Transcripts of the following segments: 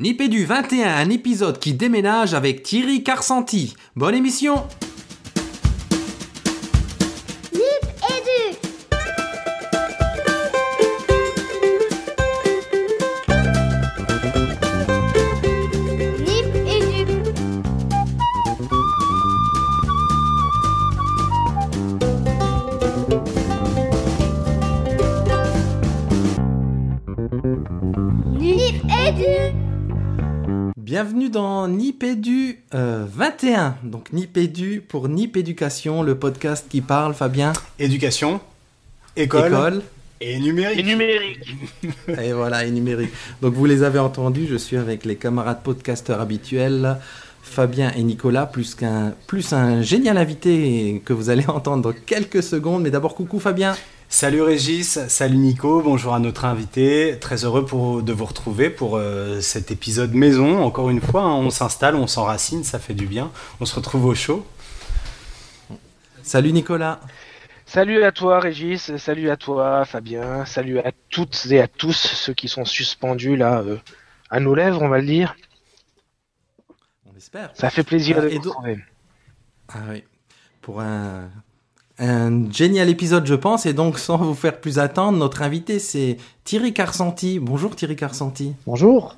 Nipédu 21, un épisode qui déménage avec Thierry Carsanti. Bonne émission 21. Donc Nipédu pour Nip Éducation, le podcast qui parle, Fabien. Éducation, école, École. et numérique. Et numérique. Et voilà, et numérique. Donc vous les avez entendus, je suis avec les camarades podcasteurs habituels, Fabien et Nicolas, plus qu'un plus un génial invité que vous allez entendre dans quelques secondes. Mais d'abord, coucou Fabien. Salut Régis, salut Nico, bonjour à notre invité. Très heureux pour, de vous retrouver pour euh, cet épisode maison. Encore une fois, hein, on s'installe, on s'enracine, ça fait du bien. On se retrouve au chaud. Salut Nicolas. Salut à toi Régis, salut à toi Fabien, salut à toutes et à tous ceux qui sont suspendus là euh, à nos lèvres, on va le dire. On espère. Ça fait plaisir Euh, de vous retrouver. Ah oui. Pour un, un génial épisode, je pense. Et donc, sans vous faire plus attendre, notre invité, c'est Thierry Carsanti. Bonjour Thierry Carsanti. Bonjour.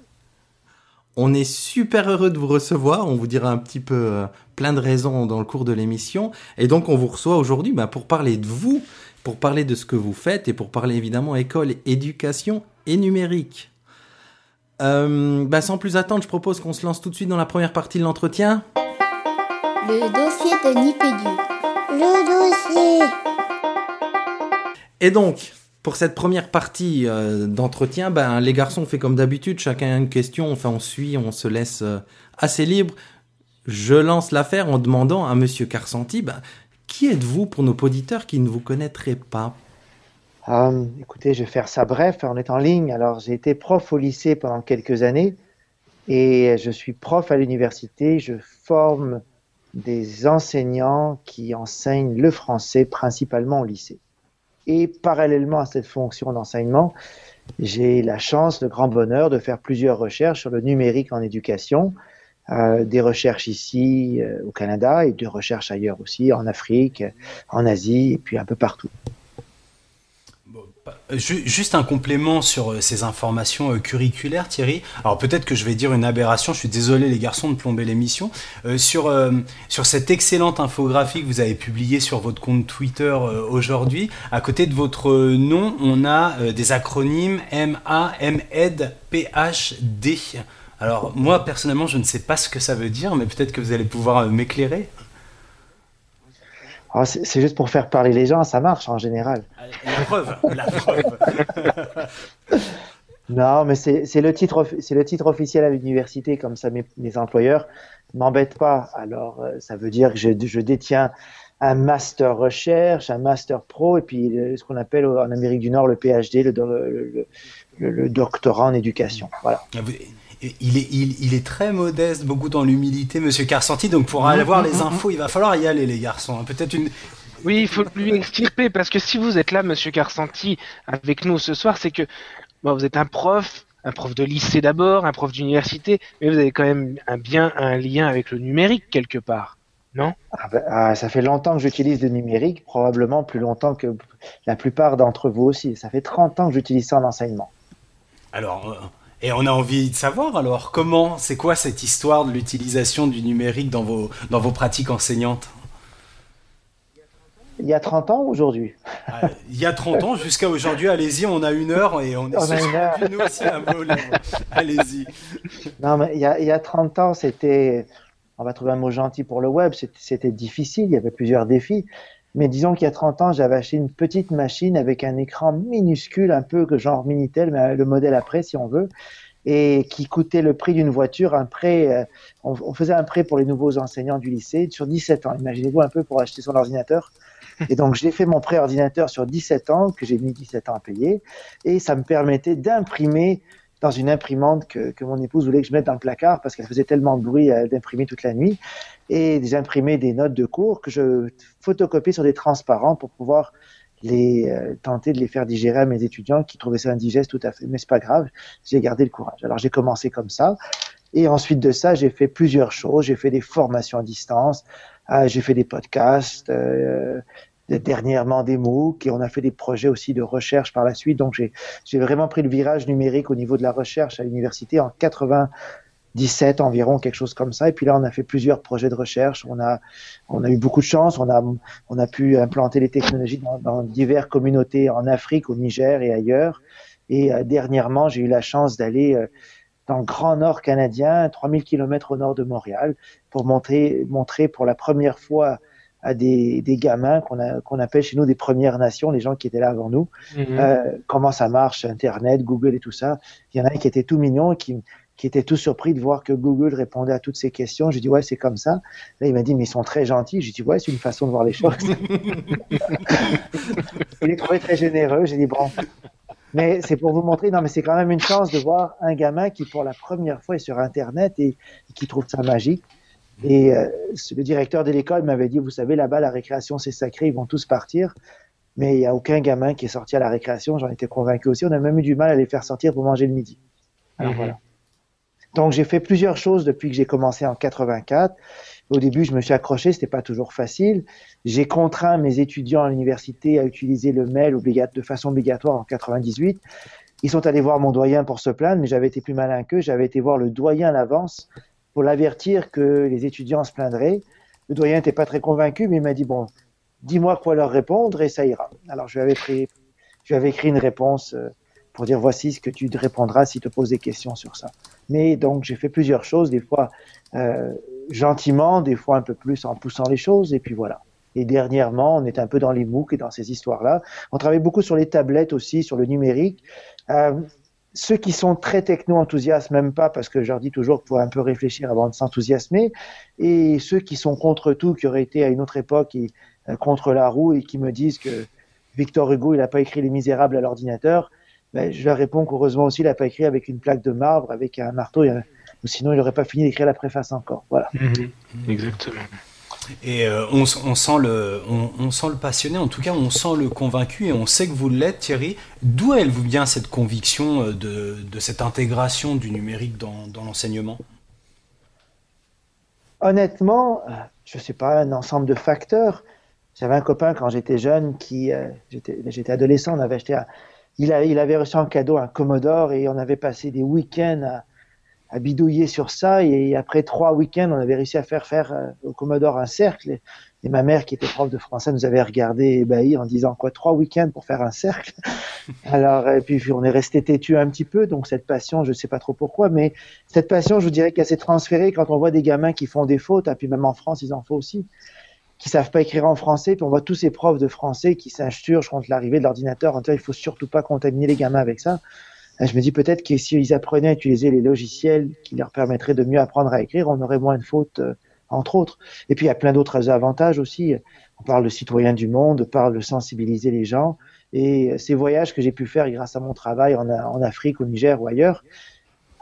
On est super heureux de vous recevoir. On vous dira un petit peu euh, plein de raisons dans le cours de l'émission. Et donc, on vous reçoit aujourd'hui bah, pour parler de vous, pour parler de ce que vous faites et pour parler évidemment école, éducation et numérique. Euh, bah, sans plus attendre, je propose qu'on se lance tout de suite dans la première partie de l'entretien. Le dossier de Nipédu. Le dossier. Et donc, pour cette première partie euh, d'entretien, ben, les garçons, on fait comme d'habitude, chacun a une question, enfin on suit, on se laisse euh, assez libre. Je lance l'affaire en demandant à Monsieur Carsanti, ben, qui êtes-vous pour nos auditeurs qui ne vous connaîtraient pas? Euh, écoutez, je vais faire ça bref. On est en ligne. Alors, j'ai été prof au lycée pendant quelques années et je suis prof à l'université. Je forme des enseignants qui enseignent le français principalement au lycée. Et parallèlement à cette fonction d'enseignement, j'ai la chance, le grand bonheur de faire plusieurs recherches sur le numérique en éducation, euh, des recherches ici euh, au Canada et des recherches ailleurs aussi, en Afrique, en Asie et puis un peu partout. Bon, pas- euh, ju- juste un complément sur euh, ces informations euh, curriculaires, Thierry. Alors peut-être que je vais dire une aberration, je suis désolé les garçons de plomber l'émission. Euh, sur, euh, sur cette excellente infographie que vous avez publiée sur votre compte Twitter euh, aujourd'hui, à côté de votre euh, nom, on a euh, des acronymes MA, MED, PHD. Alors moi personnellement je ne sais pas ce que ça veut dire, mais peut-être que vous allez pouvoir euh, m'éclairer. Oh, c'est juste pour faire parler les gens, ça marche en général. La preuve, la preuve. Non, mais c'est le titre, c'est le titre officiel à l'université, comme ça mes, mes employeurs m'embêtent pas. Alors, euh, ça veut dire que je, je détiens un master recherche, un master pro, et puis le- ce qu'on appelle en Amérique du Nord le PhD, le, do- le, le- le doctorat en éducation. Voilà. Ah, vous- Il est, il, il est très modeste, beaucoup dans l'humilité, Monsieur Carsanti. Donc pour aller voir les infos, il va falloir y aller, les garçons. hein. Peut-être une. Oui, il faut lui extirper parce que si vous êtes là, Monsieur Carsanti, avec nous ce soir, c'est que bon, vous êtes un prof, un prof de lycée d'abord, un prof d'université, mais vous avez quand même un bien un lien avec le numérique quelque part, non? Ah ben, ah, ça fait longtemps que j'utilise le numérique, probablement plus longtemps que la plupart d'entre vous aussi. Ça fait 30 ans que j'utilise ça en enseignement. Alors, euh, et on a envie de savoir alors comment, c'est quoi cette histoire de l'utilisation du numérique dans vos, dans vos pratiques enseignantes? Il y a 30 ans aujourd'hui Ah, Il y a 30 ans jusqu'à aujourd'hui, allez-y, on a une heure et on est On a une heure. suspendu, nous aussi à vos lèvres. Allez-y. Non, mais il y a, il y a 30 ans, c'était, on va trouver un mot gentil pour le web, c'était difficile, il y avait plusieurs défis. Mais disons qu'il y a 30 ans, j'avais acheté une petite machine avec un écran minuscule, un peu genre Minitel, mais le modèle après, si on veut, et qui coûtait le prix d'une voiture, un prêt, euh, on, on faisait un prêt pour les nouveaux enseignants du lycée sur 17 ans. Imaginez-vous un peu pour acheter son ordinateur. Et donc, j'ai fait mon prêt ordinateur sur 17 ans, que j'ai mis 17 ans à payer, et ça me permettait d'imprimer dans une imprimante que, que mon épouse voulait que je mette dans le placard parce qu'elle faisait tellement de bruit euh, d'imprimer toute la nuit, et d'imprimer des notes de cours que je photocopiais sur des transparents pour pouvoir les euh, tenter de les faire digérer à mes étudiants qui trouvaient ça indigeste tout à fait. Mais c'est pas grave, j'ai gardé le courage. Alors j'ai commencé comme ça. Et ensuite de ça, j'ai fait plusieurs choses. J'ai fait des formations à distance, euh, j'ai fait des podcasts, euh, dernièrement des MOOC, et on a fait des projets aussi de recherche par la suite. Donc j'ai vraiment pris le virage numérique au niveau de la recherche à l'université en 97 environ, quelque chose comme ça. Et puis là, on a fait plusieurs projets de recherche. On a, on a eu beaucoup de chance. On a, on a pu implanter les technologies dans, diverses communautés en Afrique, au Niger et ailleurs. Et euh, dernièrement, j'ai eu la chance d'aller euh, dans le Grand Nord canadien, 3000 km au nord de Montréal, pour montrer, montrer pour la première fois à des, des gamins qu'on qu'on appelle chez nous des Premières Nations, les gens qui étaient là avant nous, Mhm. euh, comment ça marche, Internet, Google et tout ça. Il y en a un qui était tout mignon, qui, qui était tout surpris de voir que Google répondait à toutes ces questions. J'ai dit, ouais, c'est comme ça. Là, il m'a dit, mais ils sont très gentils. J'ai dit, ouais, c'est une façon de voir les choses. il est trouvé très généreux. J'ai dit, bon. Mais c'est pour vous montrer, non, mais c'est quand même une chance de voir un gamin qui, pour la première fois, est sur Internet et, et qui trouve ça magique. Et euh, le directeur de l'école m'avait dit, vous savez, là-bas, la récréation, c'est sacré, ils vont tous partir. Mais il n'y a aucun gamin qui est sorti à la récréation, j'en étais convaincu aussi. On a même eu du mal à les faire sortir pour manger le midi. Alors Mhm. voilà. Donc j'ai fait plusieurs choses depuis que j'ai commencé en 84. Au début, je me suis accroché, c'était pas toujours facile. J'ai contraint mes étudiants à l'université à utiliser le mail de façon obligatoire en 98. Ils sont allés voir mon doyen pour se plaindre, mais j'avais été plus malin qu'eux. J'avais été voir le doyen à l'avance pour l'avertir que les étudiants se plaindraient. Le doyen n'était pas très convaincu, mais il m'a dit bon, dis-moi quoi leur répondre et ça ira. Alors je lui avais, pris, je lui avais écrit une réponse euh, pour dire voici ce que tu te répondras si tu te poses des questions sur ça. Mais donc j'ai fait plusieurs choses, des fois euh, gentiment, des fois un peu plus en poussant les choses, et puis voilà. Et dernièrement, on est un peu dans les MOOC et dans ces histoires-là. On travaille beaucoup sur les tablettes aussi, sur le numérique. Euh, ceux qui sont très techno-enthousiastes, même pas, parce que je leur dis toujours qu'il faut un peu réfléchir avant de s'enthousiasmer. Et ceux qui sont contre tout, qui auraient été à une autre époque et, euh, contre la roue et qui me disent que Victor Hugo, il n'a pas écrit Les Misérables à l'ordinateur, ben, je leur réponds qu'heureusement aussi, il n'a pas écrit avec une plaque de marbre, avec un marteau, et un- sinon il n'aurait pas fini d'écrire la préface encore. Voilà. Mhm. Exactement. Et euh, on, sent le, on, sent le passionné, en tout cas on sent le convaincu et on sait que vous l'êtes Thierry. D'où elle vous vient cette conviction euh, de, cette intégration du numérique dans, l'enseignement? Honnêtement, euh, je sais pas, un ensemble de facteurs. J'avais un copain quand j'étais jeune qui, j'étais adolescent, on avait acheté il, il avait reçu en cadeau un Commodore et on avait passé des week-ends à, à bidouiller sur ça et après trois week-ends, on avait réussi à faire faire euh, au Commodore un cercle et, ma mère qui était prof de français nous avait regardé ébahi en disant quoi trois week-ends pour faire un cercle? Alors et puis on est resté têtu un petit peu donc cette passion, je sais pas trop pourquoi, mais cette passion, je vous dirais qu'elle s'est transférée quand on voit des gamins qui font des fautes, et puis même en France, ils en font aussi, qui savent pas écrire en français, puis on voit tous ces profs de français qui s'insurgent contre l'arrivée de l'ordinateur en disant il faut surtout pas contaminer les gamins avec ça. Et je me dis peut-être que s'ils apprenaient à utiliser les logiciels qui leur permettraient de mieux apprendre à écrire, on aurait moins de fautes, euh, entre autres. Et puis il y a plein d'autres avantages aussi. On parle de citoyens du monde, on parle de sensibiliser les gens. Et ces voyages que j'ai pu faire grâce à mon travail en, en Afrique, au Niger ou ailleurs,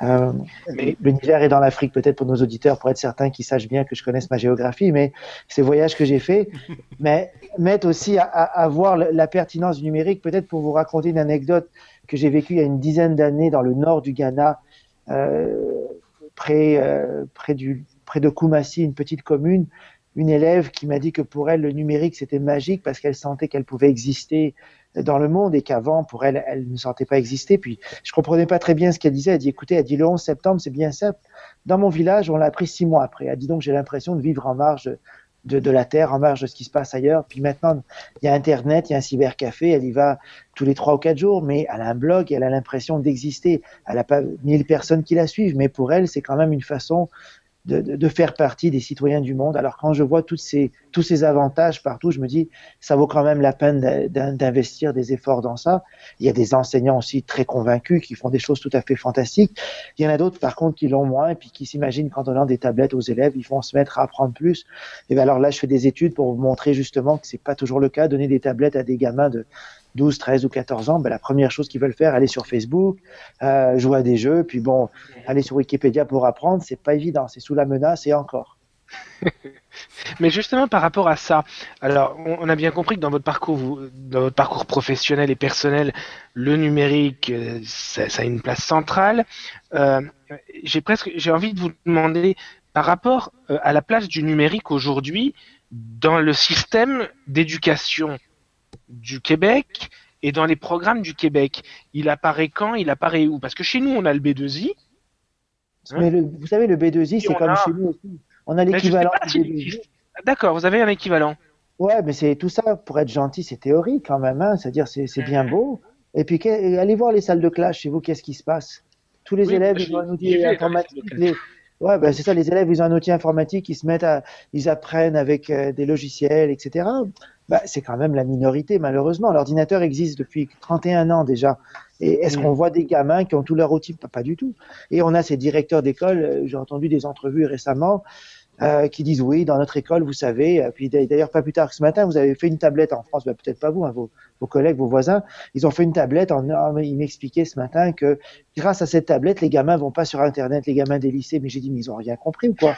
euh, Mais- le Niger est dans l'Afrique, peut-être pour nos auditeurs, pour être certains qui sachent bien que je connaisse ma géographie, mais ces voyages que j'ai faits mais mettent aussi à, à, à voir la pertinence du numérique. Peut-être pour vous raconter une anecdote que j'ai vécue il y a une dizaine d'années dans le nord du Ghana, euh, près, euh, près de Koumassi, une petite commune, une élève qui m'a dit que pour elle, le numérique, c'était magique parce qu'elle sentait qu'elle pouvait exister dans le monde et qu'avant, pour elle, elle ne sentait pas exister. Puis, je comprenais pas très bien ce qu'elle disait. Elle dit, écoutez, elle dit, le 11 septembre, c'est bien simple. Dans mon village, on l'a appris six mois après. Elle dit donc, j'ai l'impression de vivre en marge de, de la Terre, en marge de ce qui se passe ailleurs. Puis maintenant, il y a Internet, il y a un cybercafé, elle y va tous les trois ou quatre jours, mais elle a un blog, elle a l'impression d'exister. Elle n'a pas mille personnes qui la suivent, mais pour elle, c'est quand même une façon de, de, faire partie des citoyens du monde. Alors quand je vois toutes ces, tous ces avantages partout, je me dis, ça vaut quand même la peine d'investir des efforts dans ça. Il y a des enseignants aussi très convaincus qui font des choses tout à fait fantastiques. Il y en a d'autres, par contre, qui l'ont moins, et puis qui s'imaginent qu'en donnant des tablettes aux élèves, ils vont se mettre à apprendre plus. Et bien alors là, je fais des études pour vous montrer justement que c'est pas toujours le cas. Donner des tablettes à des gamins de 12, 13 ou 14 ans, ben la première chose qu'ils veulent faire, aller sur Facebook, euh, jouer à des jeux, puis bon, aller sur Wikipédia pour apprendre, c'est pas évident, c'est sous la menace et encore. Mais justement, par rapport à ça, alors on, a bien compris que dans votre parcours, dans votre parcours professionnel et personnel, le numérique, euh, ça, a une place centrale. Euh, j'ai presque, j'ai envie de vous demander, par rapport à la place du numérique aujourd'hui dans le système d'éducation du Québec et dans les programmes du Québec, il apparaît quand, il apparaît où? Parce que chez nous, on a le B2I. Hein? Mais le- vous savez, le B2I, Et c'est comme a- chez nous aussi. On a l'équivalent pas du s'il B2I. existe. D'accord, vous avez un équivalent. Ouais, mais c'est tout ça, pour être gentil, c'est théorique quand même, hein. C'est-à-dire, c'est bien beau. Et puis, allez voir les salles de classe chez vous, qu'est-ce qui se passe? Tous les Oui, élèves, ils ont un j'y- outil j'y vais dans les Ouais, ben, c'est ça, les élèves, ils ont un outil informatique, ils se mettent à, ils apprennent avec euh, des logiciels, etc. Bah, c'est quand même la minorité, malheureusement. L'ordinateur existe depuis 31 ans déjà. Et est-ce Mm. qu'on voit des gamins qui ont tout leur outil? Pas, pas du tout. Et on a ces directeurs d'école, euh, j'ai entendu des entrevues récemment, euh, qui disent oui, dans notre école, vous savez, euh, puis d'ailleurs pas plus tard que ce matin, vous avez fait une tablette en France, bah, peut-être pas vous, hein, vos, vos collègues, vos voisins, ils ont fait une tablette, en, en- ils m'expliquaient ce matin que grâce à cette tablette, les gamins vont pas sur Internet, les gamins des lycées, mais j'ai dit, mais ils ont rien compris ou quoi?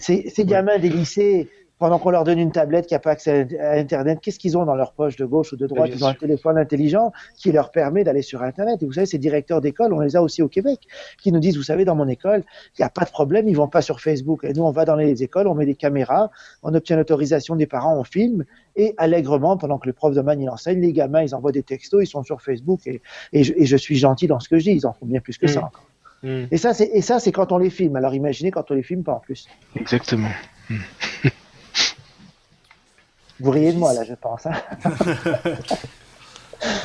Ces, ces gamins des lycées, pendant qu'on leur donne une tablette qui n'a pas accès à Internet, qu'est-ce qu'ils ont dans leur poche de gauche ou de droite? Ils ont un téléphone intelligent qui leur permet d'aller sur Internet. Et vous savez, ces directeurs d'école, on les a aussi au Québec, qui nous disent, vous savez, dans mon école, il n'y a pas de problème, ils vont pas sur Facebook. Et nous, on va dans les écoles, on met des caméras, on obtient l'autorisation des parents, on filme, et allègrement, pendant que le prof de maths il enseigne, les gamins, ils envoient des textos, ils sont sur Facebook, et, et, je, et je suis gentil dans ce que je dis, ils en font bien plus que ça Mm. encore. Et ça, c'est, et ça, c'est quand on les filme. Alors imaginez quand on les filme pas en plus. Exactement. Vous riez de moi, là, je pense. hein.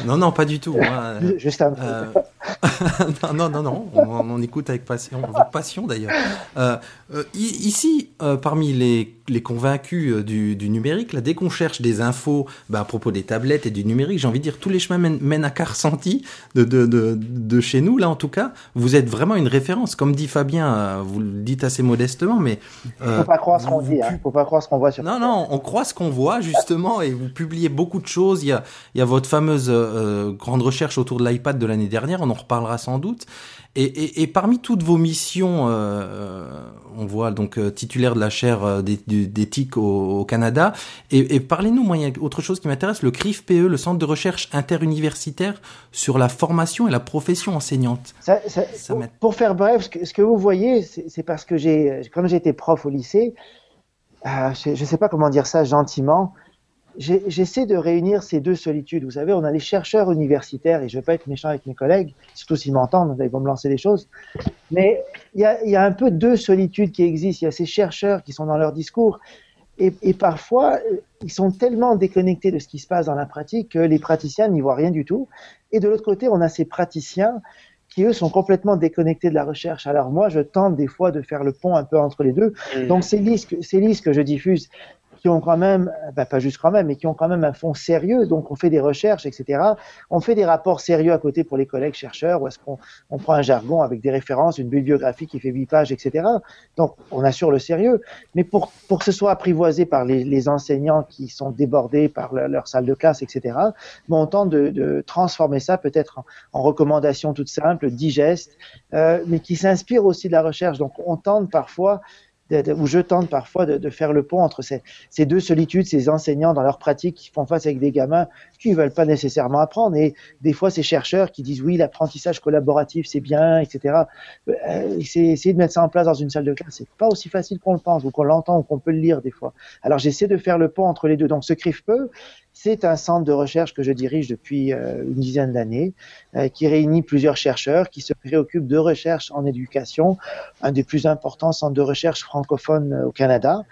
Non, non, pas du tout. moi, euh, Juste un peu. Euh, non, non, non, non, on, on écoute avec passion, avec passion d'ailleurs. Euh, ici, parmi les, les convaincus euh, du, du numérique, là, dès qu'on cherche des infos bah, à propos des tablettes et du numérique, j'ai envie de dire tous les chemins mènent, mènent à Carcenti, de, de, de, de chez nous, là en tout cas. Vous êtes vraiment une référence. Comme dit Fabien, euh, vous le dites assez modestement, mais. euh, Faut pas croire ce qu'on dit, hein. Faut pas croire ce qu'on voit sur. non, non, on croit ce qu'on voit justement et vous publiez beaucoup de choses. Il y a, il y a votre fameuse euh, grande recherche autour de l'iPad de l'année dernière, on en reparlera sans doute. Et, et, et parmi toutes vos missions, euh, euh, on voit donc euh, titulaire de la chaire d'éthique au, au Canada. Et, et parlez-nous, moi, il y a autre chose qui m'intéresse, le CRIF-PE, le Centre de recherche interuniversitaire sur la formation et la profession enseignante. Ça- ça- Ça pour, faire bref, ce que, ce que vous voyez, c'est parce que j'ai, comme j'étais prof au lycée, euh, je ne sais pas comment dire ça gentiment, j'essaie de réunir ces deux solitudes. Vous savez, on a les chercheurs universitaires, et je ne vais pas être méchant avec mes collègues, surtout s'ils m'entendent, ils vont me lancer des choses, mais il y a, il y a un peu deux solitudes qui existent. Il y a ces chercheurs qui sont dans leur discours, et, et parfois, ils sont tellement déconnectés de ce qui se passe dans la pratique que les praticiens n'y voient rien du tout. Et de l'autre côté, on a ces praticiens qui, eux, sont complètement déconnectés de la recherche. Alors moi, je tente des fois de faire le pont un peu entre les deux. Hmm. Donc ces listes, ces listes que je diffuse, qui ont quand même, ben, pas juste quand même, mais qui ont quand même un fond sérieux, donc on fait des recherches, etc. On fait des rapports sérieux à côté pour les collègues chercheurs, où est-ce qu'on on prend un jargon avec des références, une bibliographie qui fait huit pages, etc. Donc on assure le sérieux. Mais pour, pour que ce soit apprivoisé par les, les enseignants qui sont débordés par leur, leur salle de classe, etc., bon, on tente de, de transformer ça peut-être en, en recommandations toutes simples, digestes, euh, mais qui s'inspirent aussi de la recherche. Donc on tente parfois de- ou je tente parfois de, de faire le pont entre ces, ces deux solitudes, ces enseignants dans leur pratique qui font face avec des gamins qui ne veulent pas nécessairement apprendre, et des fois ces chercheurs qui disent oui, l'apprentissage collaboratif c'est bien, etc. Euh, essayer de mettre ça en place dans une salle de classe, c'est pas aussi facile qu'on le pense, ou qu'on l'entend, ou qu'on peut le lire des fois. Alors j'essaie de faire le pont entre les deux. Donc ce CRIFPE, c'est un centre de recherche que je dirige depuis euh, une dizaine d'années, euh, qui réunit plusieurs chercheurs qui se préoccupent de recherche en éducation, un des plus importants centres de recherche francophones euh, au Canada.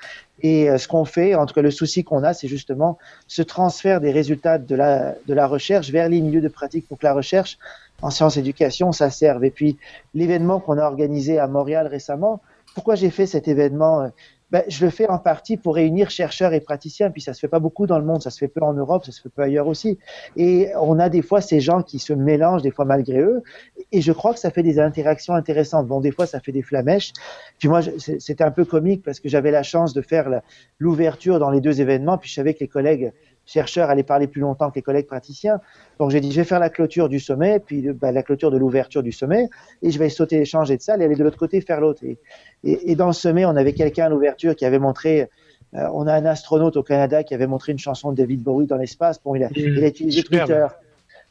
Et ce qu'on fait, en tout cas le souci qu'on a, c'est justement ce transfert des résultats de la, de la recherche vers les milieux de pratique pour que la recherche en sciences éducation, ça serve. Et puis l'événement qu'on a organisé à Montréal récemment, pourquoi j'ai fait cet événement ben, je le fais en partie pour réunir chercheurs et praticiens, puis ça se fait pas beaucoup dans le monde, ça se fait peu en Europe, ça se fait peu ailleurs aussi. Et on a des fois ces gens qui se mélangent, des fois malgré eux, et je crois que ça fait des interactions intéressantes. Bon, des fois ça fait des flamèches. Puis moi, c'était un peu comique parce que j'avais la chance de faire l'ouverture dans les deux événements, puis je savais que les collègues chercheurs allaient parler plus longtemps que les collègues praticiens. Donc j'ai dit, je vais faire la clôture du sommet, puis bah, la clôture de l'ouverture du sommet, et je vais sauter l'échange de salle et aller de l'autre côté faire l'autre. Et, et, et, dans le sommet, on avait quelqu'un à l'ouverture qui avait montré euh, on a un astronaute au Canada qui avait montré une chanson de David Bowie dans l'espace. Bon, il a, il a utilisé. Twitter.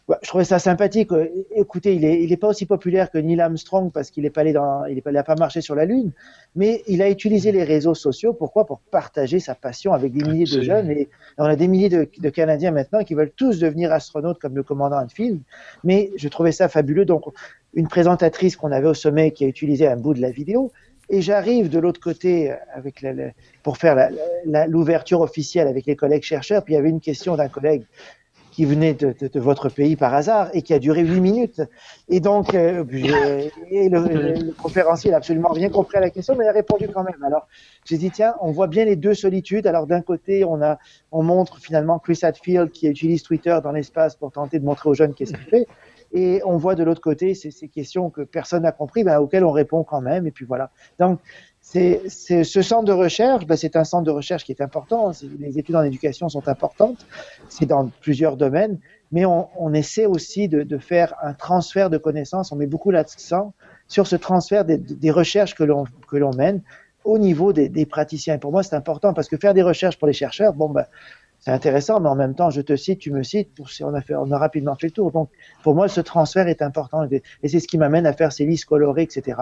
Ouais, je trouvais ça sympathique. Euh, Écoutez, il est, il est pas aussi populaire que Neil Armstrong parce qu'il est pas allé dans, il est pas, il a pas marché sur la Lune, mais il a utilisé les réseaux sociaux. Pourquoi? Pour partager sa passion avec des milliers de jeunes. Et on a des milliers de, de Canadiens maintenant qui veulent tous devenir astronautes comme le commandant Enfield. Mais je trouvais ça fabuleux. Donc, une présentatrice qu'on avait au sommet qui a utilisé un bout de la vidéo. Et j'arrive de l'autre côté avec la- la- pour faire l'ouverture officielle avec les collègues chercheurs. Puis il y avait une question d'un collègue qui venait de, votre pays par hasard et qui a duré huit minutes. Et donc, euh, le, conférencier n'a absolument rien compris à la question, mais il a répondu quand même. Alors, j'ai dit, tiens, on voit bien les deux solitudes. Alors, d'un côté, on, a, on montre finalement Chris Hadfield qui utilise Twitter dans l'espace pour tenter de montrer aux jeunes qu'est-ce qu'il fait. Et on voit de l'autre côté ces, questions que personne n'a compris, ben, auxquelles on répond quand même. Et puis voilà. C'est, c'est ce centre de recherche, ben, c'est un centre de recherche qui est important. Les études en éducation sont importantes. C'est dans plusieurs domaines, mais on, on essaie aussi de, de faire un transfert de connaissances. On met beaucoup l'accent sur ce transfert des, des recherches que l'on que l'on mène au niveau des, des praticiens. Et pour moi, c'est important parce que faire des recherches pour les chercheurs, bon ben, c'est intéressant, mais en même temps, je te cite, tu me cites, pour, on a fait, on a rapidement fait le tour. Donc, pour moi, ce transfert est important et c'est ce qui m'amène à faire ces listes colorées, etc.,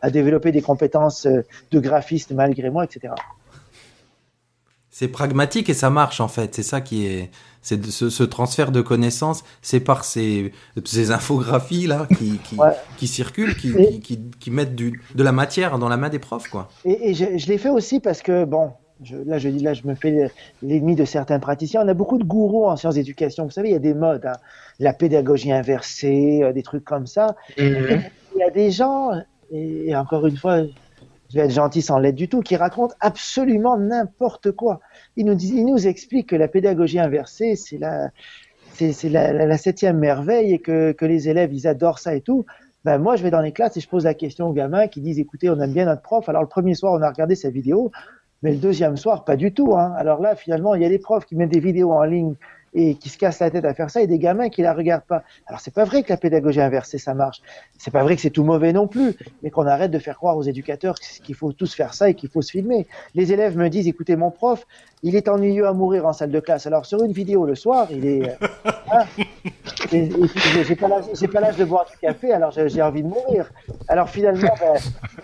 à développer des compétences euh, de graphiste malgré moi, etc. C'est pragmatique et ça marche en fait. C'est ça qui est, c'est ce, ce transfert de connaissances, c'est par ces, ces infographies là qui, qui, Ouais. qui circulent, qui, Et- qui, qui, qui mettent du, de la matière dans la main des profs quoi. Et, et je, je l'ai fait aussi parce que, bon, je, là, je là, je me fais l'ennemi de certains praticiens. On a beaucoup de gourous en sciences d'éducation. Vous savez, il y a des modes, hein, la pédagogie inversée, euh, des trucs comme ça. Mhm. Il y a des gens, et, et encore une fois, je vais être gentil sans l'être du tout, qui racontent absolument n'importe quoi. Ils nous disent, ils nous expliquent que la pédagogie inversée, c'est la, c'est, c'est la, la, la septième merveille et que, que les élèves, ils adorent ça et tout. Ben, moi, je vais dans les classes et je pose la question aux gamins qui disent, écoutez, on aime bien notre prof. Alors, le premier soir, on a regardé sa vidéo, mais le deuxième soir, pas du tout. Hein. Alors là, finalement, il y a des profs qui mettent des vidéos en ligne et qui se cassent la tête à faire ça et des gamins qui la regardent pas. Alors, c'est pas vrai que la pédagogie inversée, ça marche. C'est pas vrai que c'est tout mauvais non plus, mais qu'on arrête de faire croire aux éducateurs qu'il faut tous faire ça et qu'il faut se filmer. Les élèves me disent, écoutez, mon prof, il est ennuyeux à mourir en salle de classe. Alors, sur une vidéo le soir, il est, euh, hein, et, et puis, j'ai- pas l'âge- de boire du café, alors j'ai envie de mourir. Alors finalement, ben,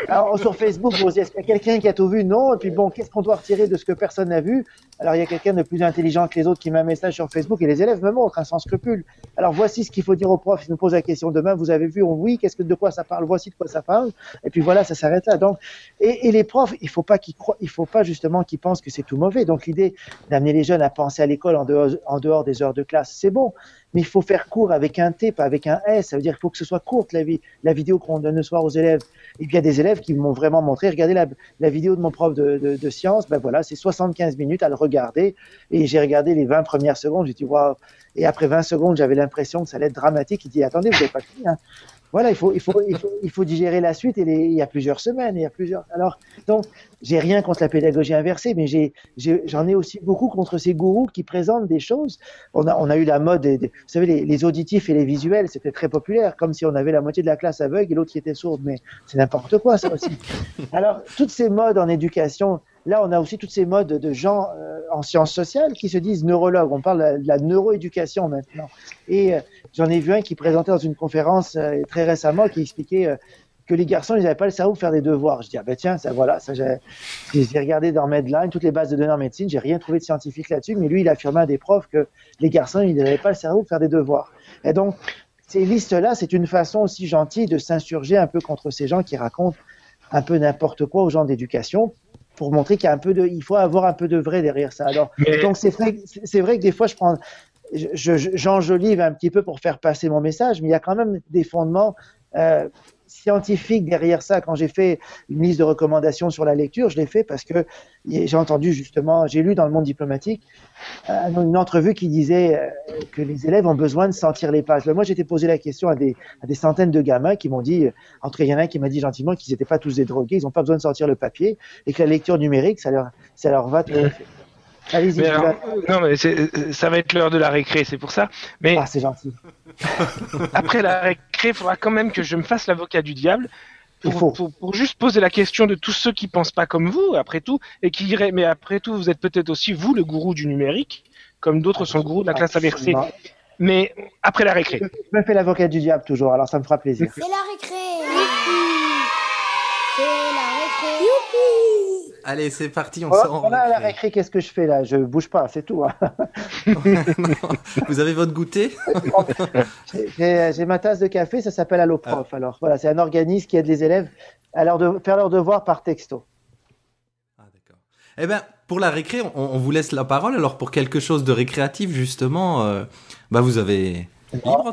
alors, sur Facebook, dit, est-ce qu'il y a quelqu'un qui a tout vu? Non. Et puis bon, qu'est-ce qu'on doit retirer de ce que personne n'a vu? Alors il y a quelqu'un de plus intelligent que les autres qui met un message sur Facebook et les élèves me montrent, un sans scrupule. Alors voici ce qu'il faut dire au prof. Il nous pose la question demain, vous avez vu? On- Oui, qu'est-ce que de quoi ça parle? Voici de quoi ça parle. Et puis voilà, ça s'arrête là. Donc, et, et les profs, il faut pas qu'ils croient, il faut pas justement qu'ils pensent que c'est tout mauvais. Donc d'amener les jeunes à penser à l'école en dehors, des heures de classe, c'est bon. Mais il faut faire court avec un T, pas avec un S. Ça veut dire qu'il faut que ce soit courte la, vidéo qu'on donne le soir aux élèves. Et puis il y a des élèves qui m'ont vraiment montré, regardez la, la vidéo de mon prof de, de, de sciences, ben voilà, c'est 75 minutes à le regarder. Et j'ai regardé les 20 premières secondes, j'ai dit waouh. Et après 20 secondes, j'avais l'impression que ça allait être dramatique. Il dit attendez, vous n'avez pas fini. Hein. Voilà, il faut, digérer la suite il y a plusieurs semaines, il y a plusieurs. Alors, donc, j'ai rien contre la pédagogie inversée, mais j'en ai aussi beaucoup contre ces gourous qui présentent des choses. On a, eu la mode, vous savez, les, auditifs et les visuels, c'était très populaire, comme si on avait la moitié de la classe aveugle et l'autre qui était sourde, mais c'est n'importe quoi, ça aussi. Alors, toutes ces modes en éducation, là, on a aussi toutes ces modes de gens euh, en sciences sociales qui se disent neurologues. On parle de la, la neuroéducation maintenant. Et euh, j'en ai vu un qui présentait dans une conférence euh, très récemment qui expliquait euh, que les garçons, ils n'avaient pas le cerveau pour faire des devoirs. Je dis, ah ben tiens, ça voilà, ça j'ai regardé dans Medline, toutes les bases de données en médecine, j'ai rien trouvé de scientifique là-dessus, mais lui, il affirmait à des profs que les garçons, ils n'avaient pas le cerveau pour faire des devoirs. Et donc, ces listes-là, c'est une façon aussi gentille de s'insurger un peu contre ces gens qui racontent un peu n'importe quoi aux gens d'éducation pour montrer qu'il y a un peu de, il faut avoir un peu de vrai derrière ça. Alors, Mais- donc c'est vrai, c'est vrai que des fois je prends, je- je- j'enjolive un petit peu pour faire passer mon message, mais il y a quand même des fondements euh, scientifiques derrière ça. Quand j'ai fait une liste de recommandations sur la lecture, je l'ai fait parce que j'ai entendu justement, j'ai lu dans le monde diplomatique euh, une entrevue qui disait euh, que les élèves ont besoin de sentir les pages. Moi, j'étais posé la question à des, centaines de gamins qui m'ont dit, en tout cas, il y en a un qui m'a dit gentiment qu'ils n'étaient pas tous des drogués, ils n'ont pas besoin de sentir le papier et que la lecture numérique, ça leur, ça leur va tout à fait. Allez-y. Non, mais ça va être l'heure de la récré, c'est pour ça. Mais Ah, c'est gentil. après la récré, il faudra quand même que je me fasse l'avocat du diable. Il Pour, faut. pour- pour juste poser la question de tous ceux qui pensent pas comme vous, après tout, et qui diraient, mais après tout, vous êtes peut-être aussi vous le gourou du numérique, comme d'autres sont le gourou de la classe inversée. Mais après la récré. Je me fais l'avocat du diable toujours, alors ça me fera plaisir. C'est la récré. C'est la récré. Allez, c'est parti, on sort. voilà, à la récré. qu'est-ce que je fais là? Je bouge pas, c'est tout. hein. Vous avez votre goûter? J'ai- ma tasse de café, ça s'appelle Alloprof. Alors voilà, c'est un organisme qui aide les élèves à leur de- faire leurs devoirs par texto. Ah, d'accord. Eh ben, pour la récré, on, vous laisse la parole. Alors, pour quelque chose de récréatif, justement, euh, bah, vous avez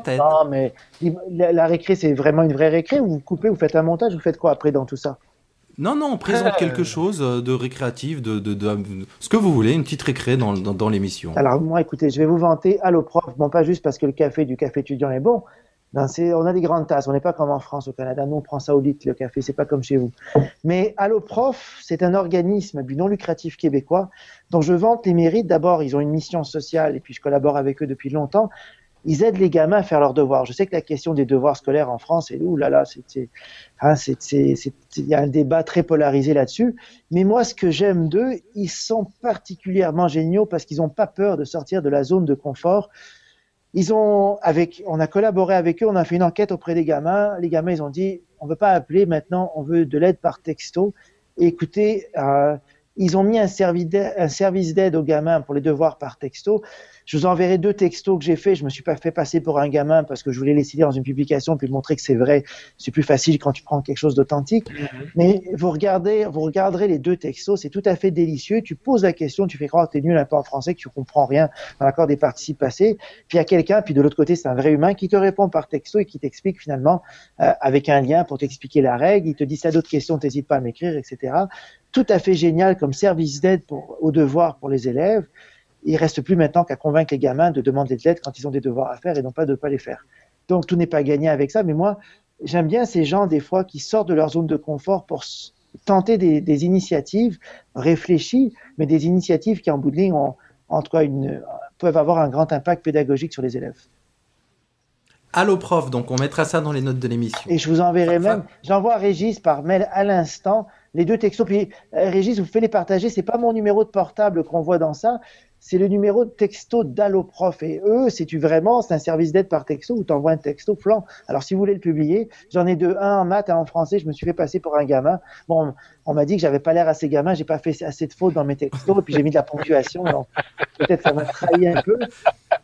tête. Non, mais la, la récré, c'est vraiment une vraie récré? Ou vous coupez, vous faites un montage, vous faites quoi après dans tout ça? Non, non, on présente Euh. quelque chose euh, de récréatif, de, de, de- ce que vous voulez, une petite récré dans, dans, dans l'émission. Alors moi, écoutez, je vais vous vanter Alloprof, bon pas juste parce que le café du café étudiant est bon. C'est- on a des grandes tasses, on n'est pas comme en France, au Canada. Nous, on prend ça au litre, le café, c'est pas comme chez vous. Mais Alloprof, c'est un organisme à but non lucratif québécois dont je vante les mérites. D'abord, ils ont une mission sociale et puis je collabore avec eux depuis longtemps. Ils aident les gamins à faire leurs devoirs. Je sais que la question des devoirs scolaires en France, ouh là là, c'est, hein, il y a un débat très polarisé là-dessus. Mais moi, ce que j'aime d'eux, ils sont particulièrement géniaux parce qu'ils n'ont pas peur de sortir de la zone de confort. Ils ont, avec, on a collaboré avec eux, on a fait une enquête auprès des gamins. Les gamins, ils ont dit, on veut pas appeler maintenant, on veut de l'aide par texto. Et écoutez, euh, ils ont mis un service d'aide aux gamins pour les devoirs par texto. Je vous enverrai deux textos que j'ai fait. Je me suis pas fait passer pour un gamin parce que je voulais les citer dans une publication puis montrer que c'est vrai. C'est plus facile quand tu prends quelque chose d'authentique. Mais vous regardez, vous regarderez les deux textos, c'est tout à fait délicieux. Tu poses la question, tu fais croire que tu es nul un peu en français, que tu comprends rien dans l'accord des participes passés. Puis il y a quelqu'un, puis de l'autre côté, c'est un vrai humain qui te répond par texto et qui t'explique finalement euh, avec un lien pour t'expliquer la règle. Il te dit as d'autres questions, n'hésite pas à m'écrire, etc. Tout à fait génial comme service d'aide pour, aux devoirs pour les élèves. Il reste plus maintenant qu'à convaincre les gamins de demander de l'aide quand ils ont des devoirs à faire et non pas de ne pas les faire. Donc tout n'est pas gagné avec ça, mais moi, j'aime bien ces gens des fois qui sortent de leur zone de confort pour tenter des, des initiatives réfléchies, mais des initiatives qui en bout de ligne ont, une, peuvent avoir un grand impact pédagogique sur les élèves. Allo prof, donc on mettra ça dans les notes de l'émission. Et je vous enverrai même, j'envoie à Régis par mail à l'instant les deux textos. Puis euh, Régis, vous pouvez les partager. C'est pas mon numéro de portable qu'on voit dans ça, c'est le numéro de texto d'Alloprof. Et eux, c'est vraiment, c'est un service d'aide par texto où tu envoies un texto plan. Alors si vous voulez le publier, j'en ai deux, un en maths, un en français. Je me suis fait passer pour un gamin. Bon, on m'a dit que j'avais pas l'air assez gamin, j'ai pas fait assez de fautes dans mes textos, et puis j'ai mis de la ponctuation. Donc peut-être ça m'a trahi un peu.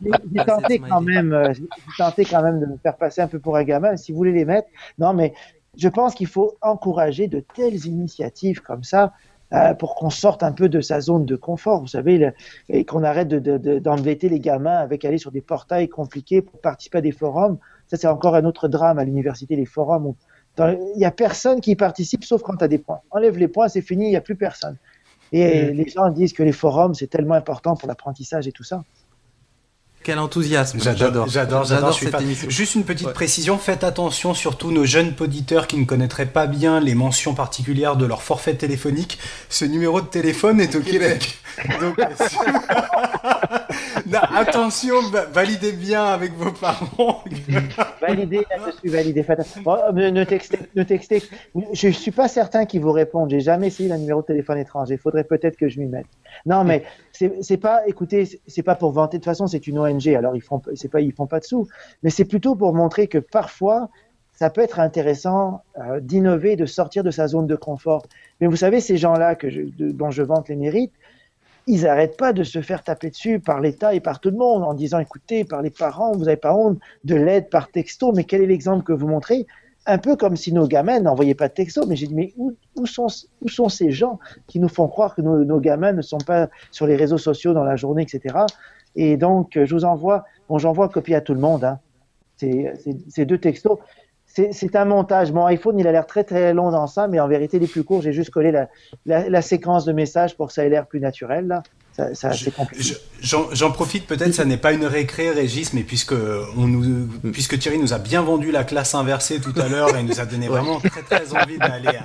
Mais j'ai Ah, tenté quand même, euh, j'ai tenté quand même de me faire passer un peu pour un gamin. Si vous voulez les mettre, non, mais je pense qu'il faut encourager de telles initiatives comme ça euh, pour qu'on sorte un peu de sa zone de confort, vous savez, le- et qu'on arrête de- de- de- d'embêter les gamins avec aller sur des portails compliqués pour participer à des forums. Ça, c'est encore un autre drame à l'université, les forums. où- Il n'y a personne qui participe sauf quand tu as des points. Enlève les points, c'est fini, il n'y a plus personne. Et Mm. les gens disent que les forums, c'est tellement important pour l'apprentissage et tout ça. Quel enthousiasme. J'adore, j'adore, j'adore. Juste une petite Ouais. précision, faites attention, surtout nos jeunes auditeurs qui ne connaîtraient pas bien les mentions particulières de leur forfait téléphonique. Ce numéro de téléphone est au Québec. Donc, Attention, va- validez bien avec vos parents. Validé, là, je suis validé. Euh, ne, ne textez, ne. Je suis pas certain qu'ils vous répondent. J'ai jamais essayé un numéro de téléphone étranger. Il faudrait peut-être que je m'y mette. Non, mais c'est pas, écoutez, c'est- pas pour vanter. De toute façon, c'est une ONG. Alors ils font, pas, ils font pas de sous. Mais c'est plutôt pour montrer que parfois, ça peut être intéressant euh, d'innover, de sortir de sa zone de confort. Mais vous savez, ces gens-là que dont je vante les mérites, ils n'arrêtent pas de se faire taper dessus par l'État et par tout le monde en disant, écoutez, par les parents, vous n'avez pas honte de l'aide par texto, mais quel est l'exemple que vous montrez? Un peu comme si nos gamins n'envoyaient pas de texto, mais j'ai dit, mais où, sont, où sont ces gens qui nous font croire que nos, nos gamins ne sont pas sur les réseaux sociaux dans la journée, etc. Et donc, je vous envoie, bon, j'envoie copie à tout le monde, hein, ces deux textos. C'est un montage. Mon iPhone, il a l'air très très long dans ça, mais en vérité, les plus courts, j'ai juste collé la, la, la séquence de messages pour que ça ait l'air plus naturel. Là. Ça, ça c'est compliqué. Je- J'en profite peut-être, ça n'est pas une récré, Régis, mais puisque on nous, puisque Thierry nous a bien vendu la classe inversée tout à l'heure et nous a donné vraiment très très envie d'aller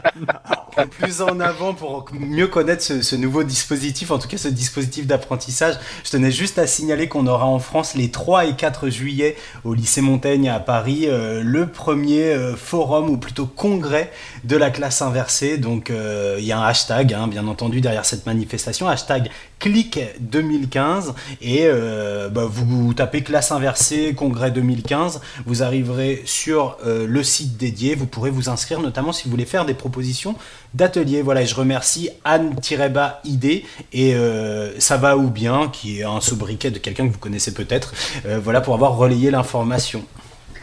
plus en avant pour mieux connaître ce, ce nouveau dispositif, en tout cas ce dispositif d'apprentissage. Je tenais juste à signaler qu'on aura en France les 3 et 4 juillet au lycée Montaigne à Paris euh, le premier euh, forum ou plutôt congrès de la classe inversée. Donc euh, il y a un hashtag, hein, bien entendu, derrière cette manifestation, hashtag clic 2015 et euh, bah, vous tapez classe inversée congrès 2015 vous arriverez sur euh, le site dédié. Vous pourrez vous inscrire notamment si vous voulez faire des propositions d'ateliers voilà et je remercie Anne-ID et euh, ça va ou bien qui est un sobriquet de quelqu'un que vous connaissez peut-être. Voilà pour avoir relayé l'information.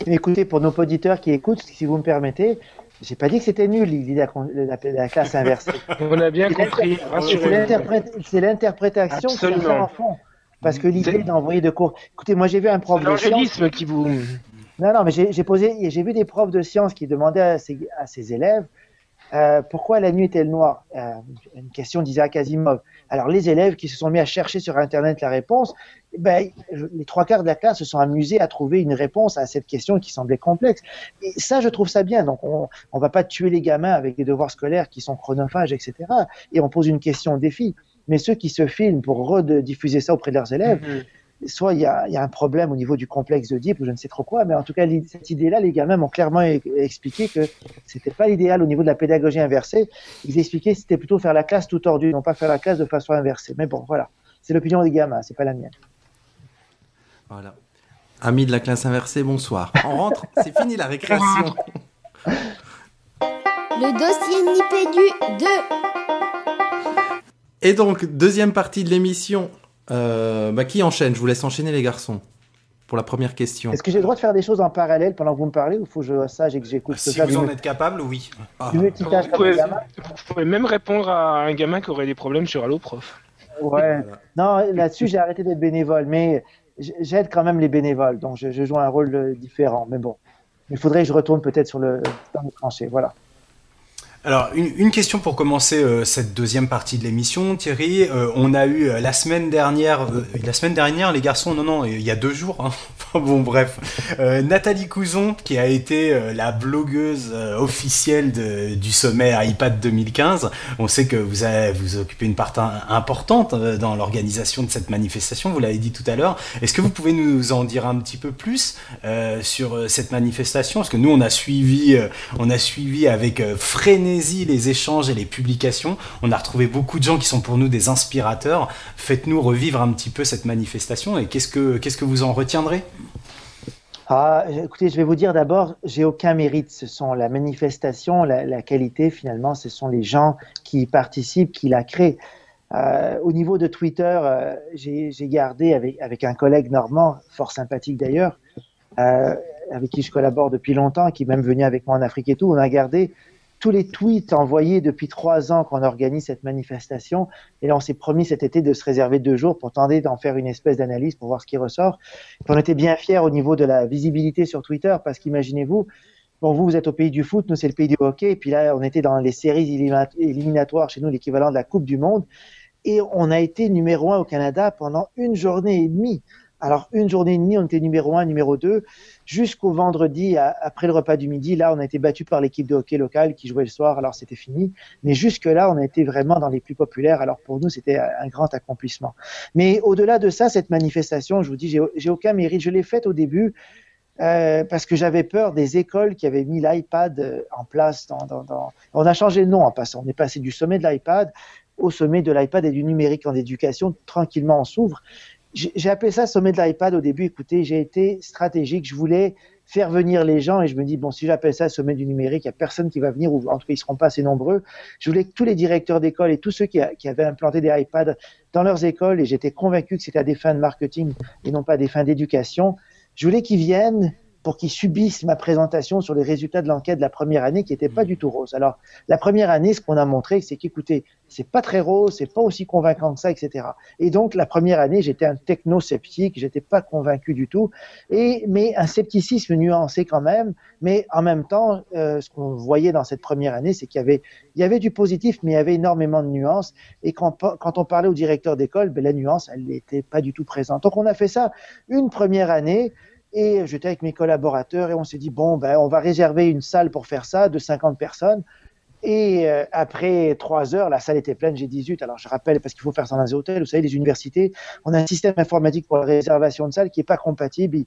Écoutez, pour nos auditeurs qui écoutent, si vous me permettez, j'ai pas dit que c'était nul l'idée de la, classe inversée. On a bien compris, C'est l'interprétation Absolument. fait en fond. Parce que l'idée d'envoyer de cours. Écoutez, moi j'ai vu un prof C'est de sciences. l'angélisme qui vous... Non, non, mais j'ai j'ai posé, j'ai vu des profs de sciences qui demandaient à ses, à ses élèves euh, pourquoi la nuit est-elle noire? Euh, Une question d'Isaac Asimov. Alors les élèves qui se sont mis à chercher sur Internet la réponse, ben, les trois quarts de la classe se sont amusés à trouver une réponse à cette question qui semblait complexe. Et ça, je trouve ça bien. Donc on ne va pas tuer les gamins avec des devoirs scolaires qui sont chronophages, etc. Et on pose une question au défi. Mais ceux qui se filment pour rediffuser ça auprès de leurs élèves, Mhm. Soit il y, a, il y a un problème au niveau du complexe d'Oedipe ou je ne sais trop quoi, mais en tout cas, cette idée-là, les gamins m'ont clairement expliqué que c'était pas l'idéal au niveau de la pédagogie inversée. Ils expliquaient que c'était plutôt faire la classe tout tordue, non pas faire la classe de façon inversée. Mais bon, voilà. C'est l'opinion des gamins, c'est pas la mienne. Voilà. Amis de la classe inversée, bonsoir. On rentre, c'est fini la récréation. Le dossier Nipédu 2. Et donc, deuxième partie de l'émission. Euh, bah, qui enchaîne? Je vous laisse enchaîner les garçons. Pour la première question. Est-ce que j'ai le droit de faire des choses en parallèle pendant que vous me parlez ou faut que je sage et que j'écoute si vous en êtes capable oui Ah, Vous pouvez, vous pouvez même répondre à un gamin qui aurait des problèmes sur Allo Prof. Ouais. Non, là-dessus, j'ai arrêté d'être bénévole, mais j'aide quand même les bénévoles, donc je, je joue un rôle euh, différent. Mais bon, il faudrait que je retourne peut-être sur le de trancher. Voilà. Alors, une, question pour commencer euh, cette deuxième partie de l'émission, Thierry. Euh, on a eu euh, la semaine dernière, la semaine dernière, les garçons, non, non, il y a deux jours. hein. Bon, bref, Nathalie Couson, qui a été la blogueuse officielle du sommet iPad 2015. On sait que vous avez, vous occupez une part importante dans l'organisation de cette manifestation. Vous l'avez dit tout à l'heure. Est-ce que vous pouvez nous en dire un petit peu plus sur cette manifestation? Parce que nous, on a suivi, on a suivi avec euh, les échanges et les publications. On a retrouvé beaucoup de gens qui sont pour nous des inspirateurs. Faites-nous revivre un petit peu cette manifestation et qu'est-ce que, qu'est-ce que vous en retiendrez? Ah, écoutez, je vais vous dire d'abord, j'ai aucun mérite. Ce sont la manifestation, la, qualité finalement, ce sont les gens qui y participent, qui la créent. Euh, au niveau de Twitter, euh, j'ai j'ai gardé avec, avec un collègue normand, fort sympathique d'ailleurs, euh, avec qui je collabore depuis longtemps, qui est même venu avec moi en Afrique et tout, on a gardé tous les tweets envoyés depuis trois ans qu'on organise cette manifestation. Et là, on s'est promis cet été de se réserver deux jours pour tenter d'en faire une espèce d'analyse pour voir ce qui ressort. On était bien fiers au niveau de la visibilité sur Twitter parce qu'imaginez-vous, bon, vous, vous êtes au pays du foot, nous, c'est le pays du hockey. Et puis là, on était dans les séries élimina- éliminatoires, chez nous, l'équivalent de la Coupe du Monde. Et on a été numéro un au Canada pendant une journée et demie. Alors, une journée et demie, on était numéro un, numéro deux, jusqu'au vendredi, après le repas du midi. Là, on a été battu par l'équipe de hockey locale qui jouait le soir, alors c'était fini. Mais jusque-là, on a été vraiment dans les plus populaires. Alors, pour nous, c'était un grand accomplissement. Mais au-delà de ça, cette manifestation, je vous dis, j'ai aucun mérite. Je l'ai faite au début euh, parce que j'avais peur des écoles qui avaient mis l'iPad euh, en place. On a changé de nom en passant. On est passé du sommet de l'iPad au sommet de l'iPad et du numérique en éducation. Tranquillement, on s'ouvre. J'ai appelé ça sommet de l'iPad au début. Écoutez, j'ai été stratégique. Je voulais faire venir les gens et je me dis, bon, si j'appelle ça sommet du numérique, il n'y a personne qui va venir, ou en tout cas, ils ne seront pas assez nombreux. Je voulais que tous les directeurs d'école et tous ceux qui, qui avaient implanté des iPads dans leurs écoles, et j'étais convaincu que c'était à des fins de marketing et non pas à des fins d'éducation, je voulais qu'ils viennent pour qu'ils subissent ma présentation sur les résultats de l'enquête de la première année qui n'était pas du tout rose. Alors, la première année, ce qu'on a montré, c'est qu'écoutez, c'est pas très rose, c'est pas aussi convaincant que ça, etc. Et donc, la première année, j'étais un techno-sceptique, j'étais pas convaincu du tout, et, mais un scepticisme nuancé quand même, mais en même temps, euh, ce qu'on voyait dans cette première année, c'est qu'il y avait, du positif, mais il y avait énormément de nuances, et quand, quand on parlait au directeur d'école, ben, la nuance, elle n'était pas du tout présente. Donc, on a fait ça une première année, et j'étais avec mes collaborateurs et on s'est dit, bon, ben, on va réserver une salle pour faire ça de 50 personnes. Et euh, après trois heures, la salle était pleine, j'ai 18. Alors je rappelle, parce qu'il faut faire ça dans les hôtels, vous savez, les universités, on a un système informatique pour la réservation de salle qui n'est pas compatible.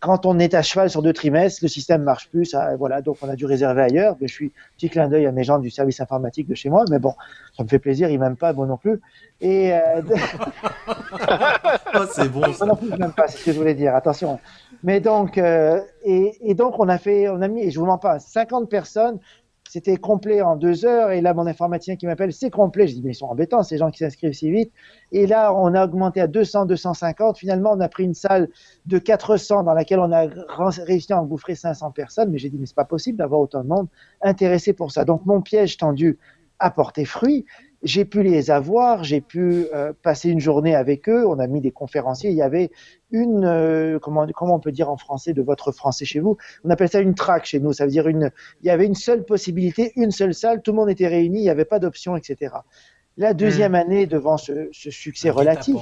quand on est à cheval sur deux trimestres, le système marche plus. Ça, voilà, donc on a dû réserver ailleurs. Mais je suis petit clin d'œil à mes gens du service informatique de chez moi, mais bon, ça me fait plaisir, ils m'aiment pas, bon non plus. Et euh... oh, c'est bon. Ça. non plus, je m'aime pas, c'est ce que je voulais dire. Attention. Mais donc, euh, et, et, donc on a fait, on a mis, et je vous mens pas, 50 personnes c'était complet en deux heures. Et là, mon informaticien qui m'appelle, c'est complet. Je dis, mais ils sont embêtants, ces gens qui s'inscrivent si vite. Et là, on a augmenté à 200, 250. Finalement, on a pris une salle de 400 dans laquelle on a réussi à engouffrer 500 personnes. Mais j'ai dit, mais c'est pas possible d'avoir autant de monde intéressé pour ça. Donc, mon piège tendu a porté fruit j'ai pu les avoir, j'ai pu euh, passer une journée avec eux. On a mis des conférenciers. Il y avait une, euh, comment, comment on peut dire en français de votre français chez vous? On appelle ça une track chez nous. Ça veut dire une. Il y avait une seule possibilité, une seule salle. Tout le monde était réuni. Il n'y avait pas d'option, etc. La deuxième hmm. année devant ce, ce succès relatif,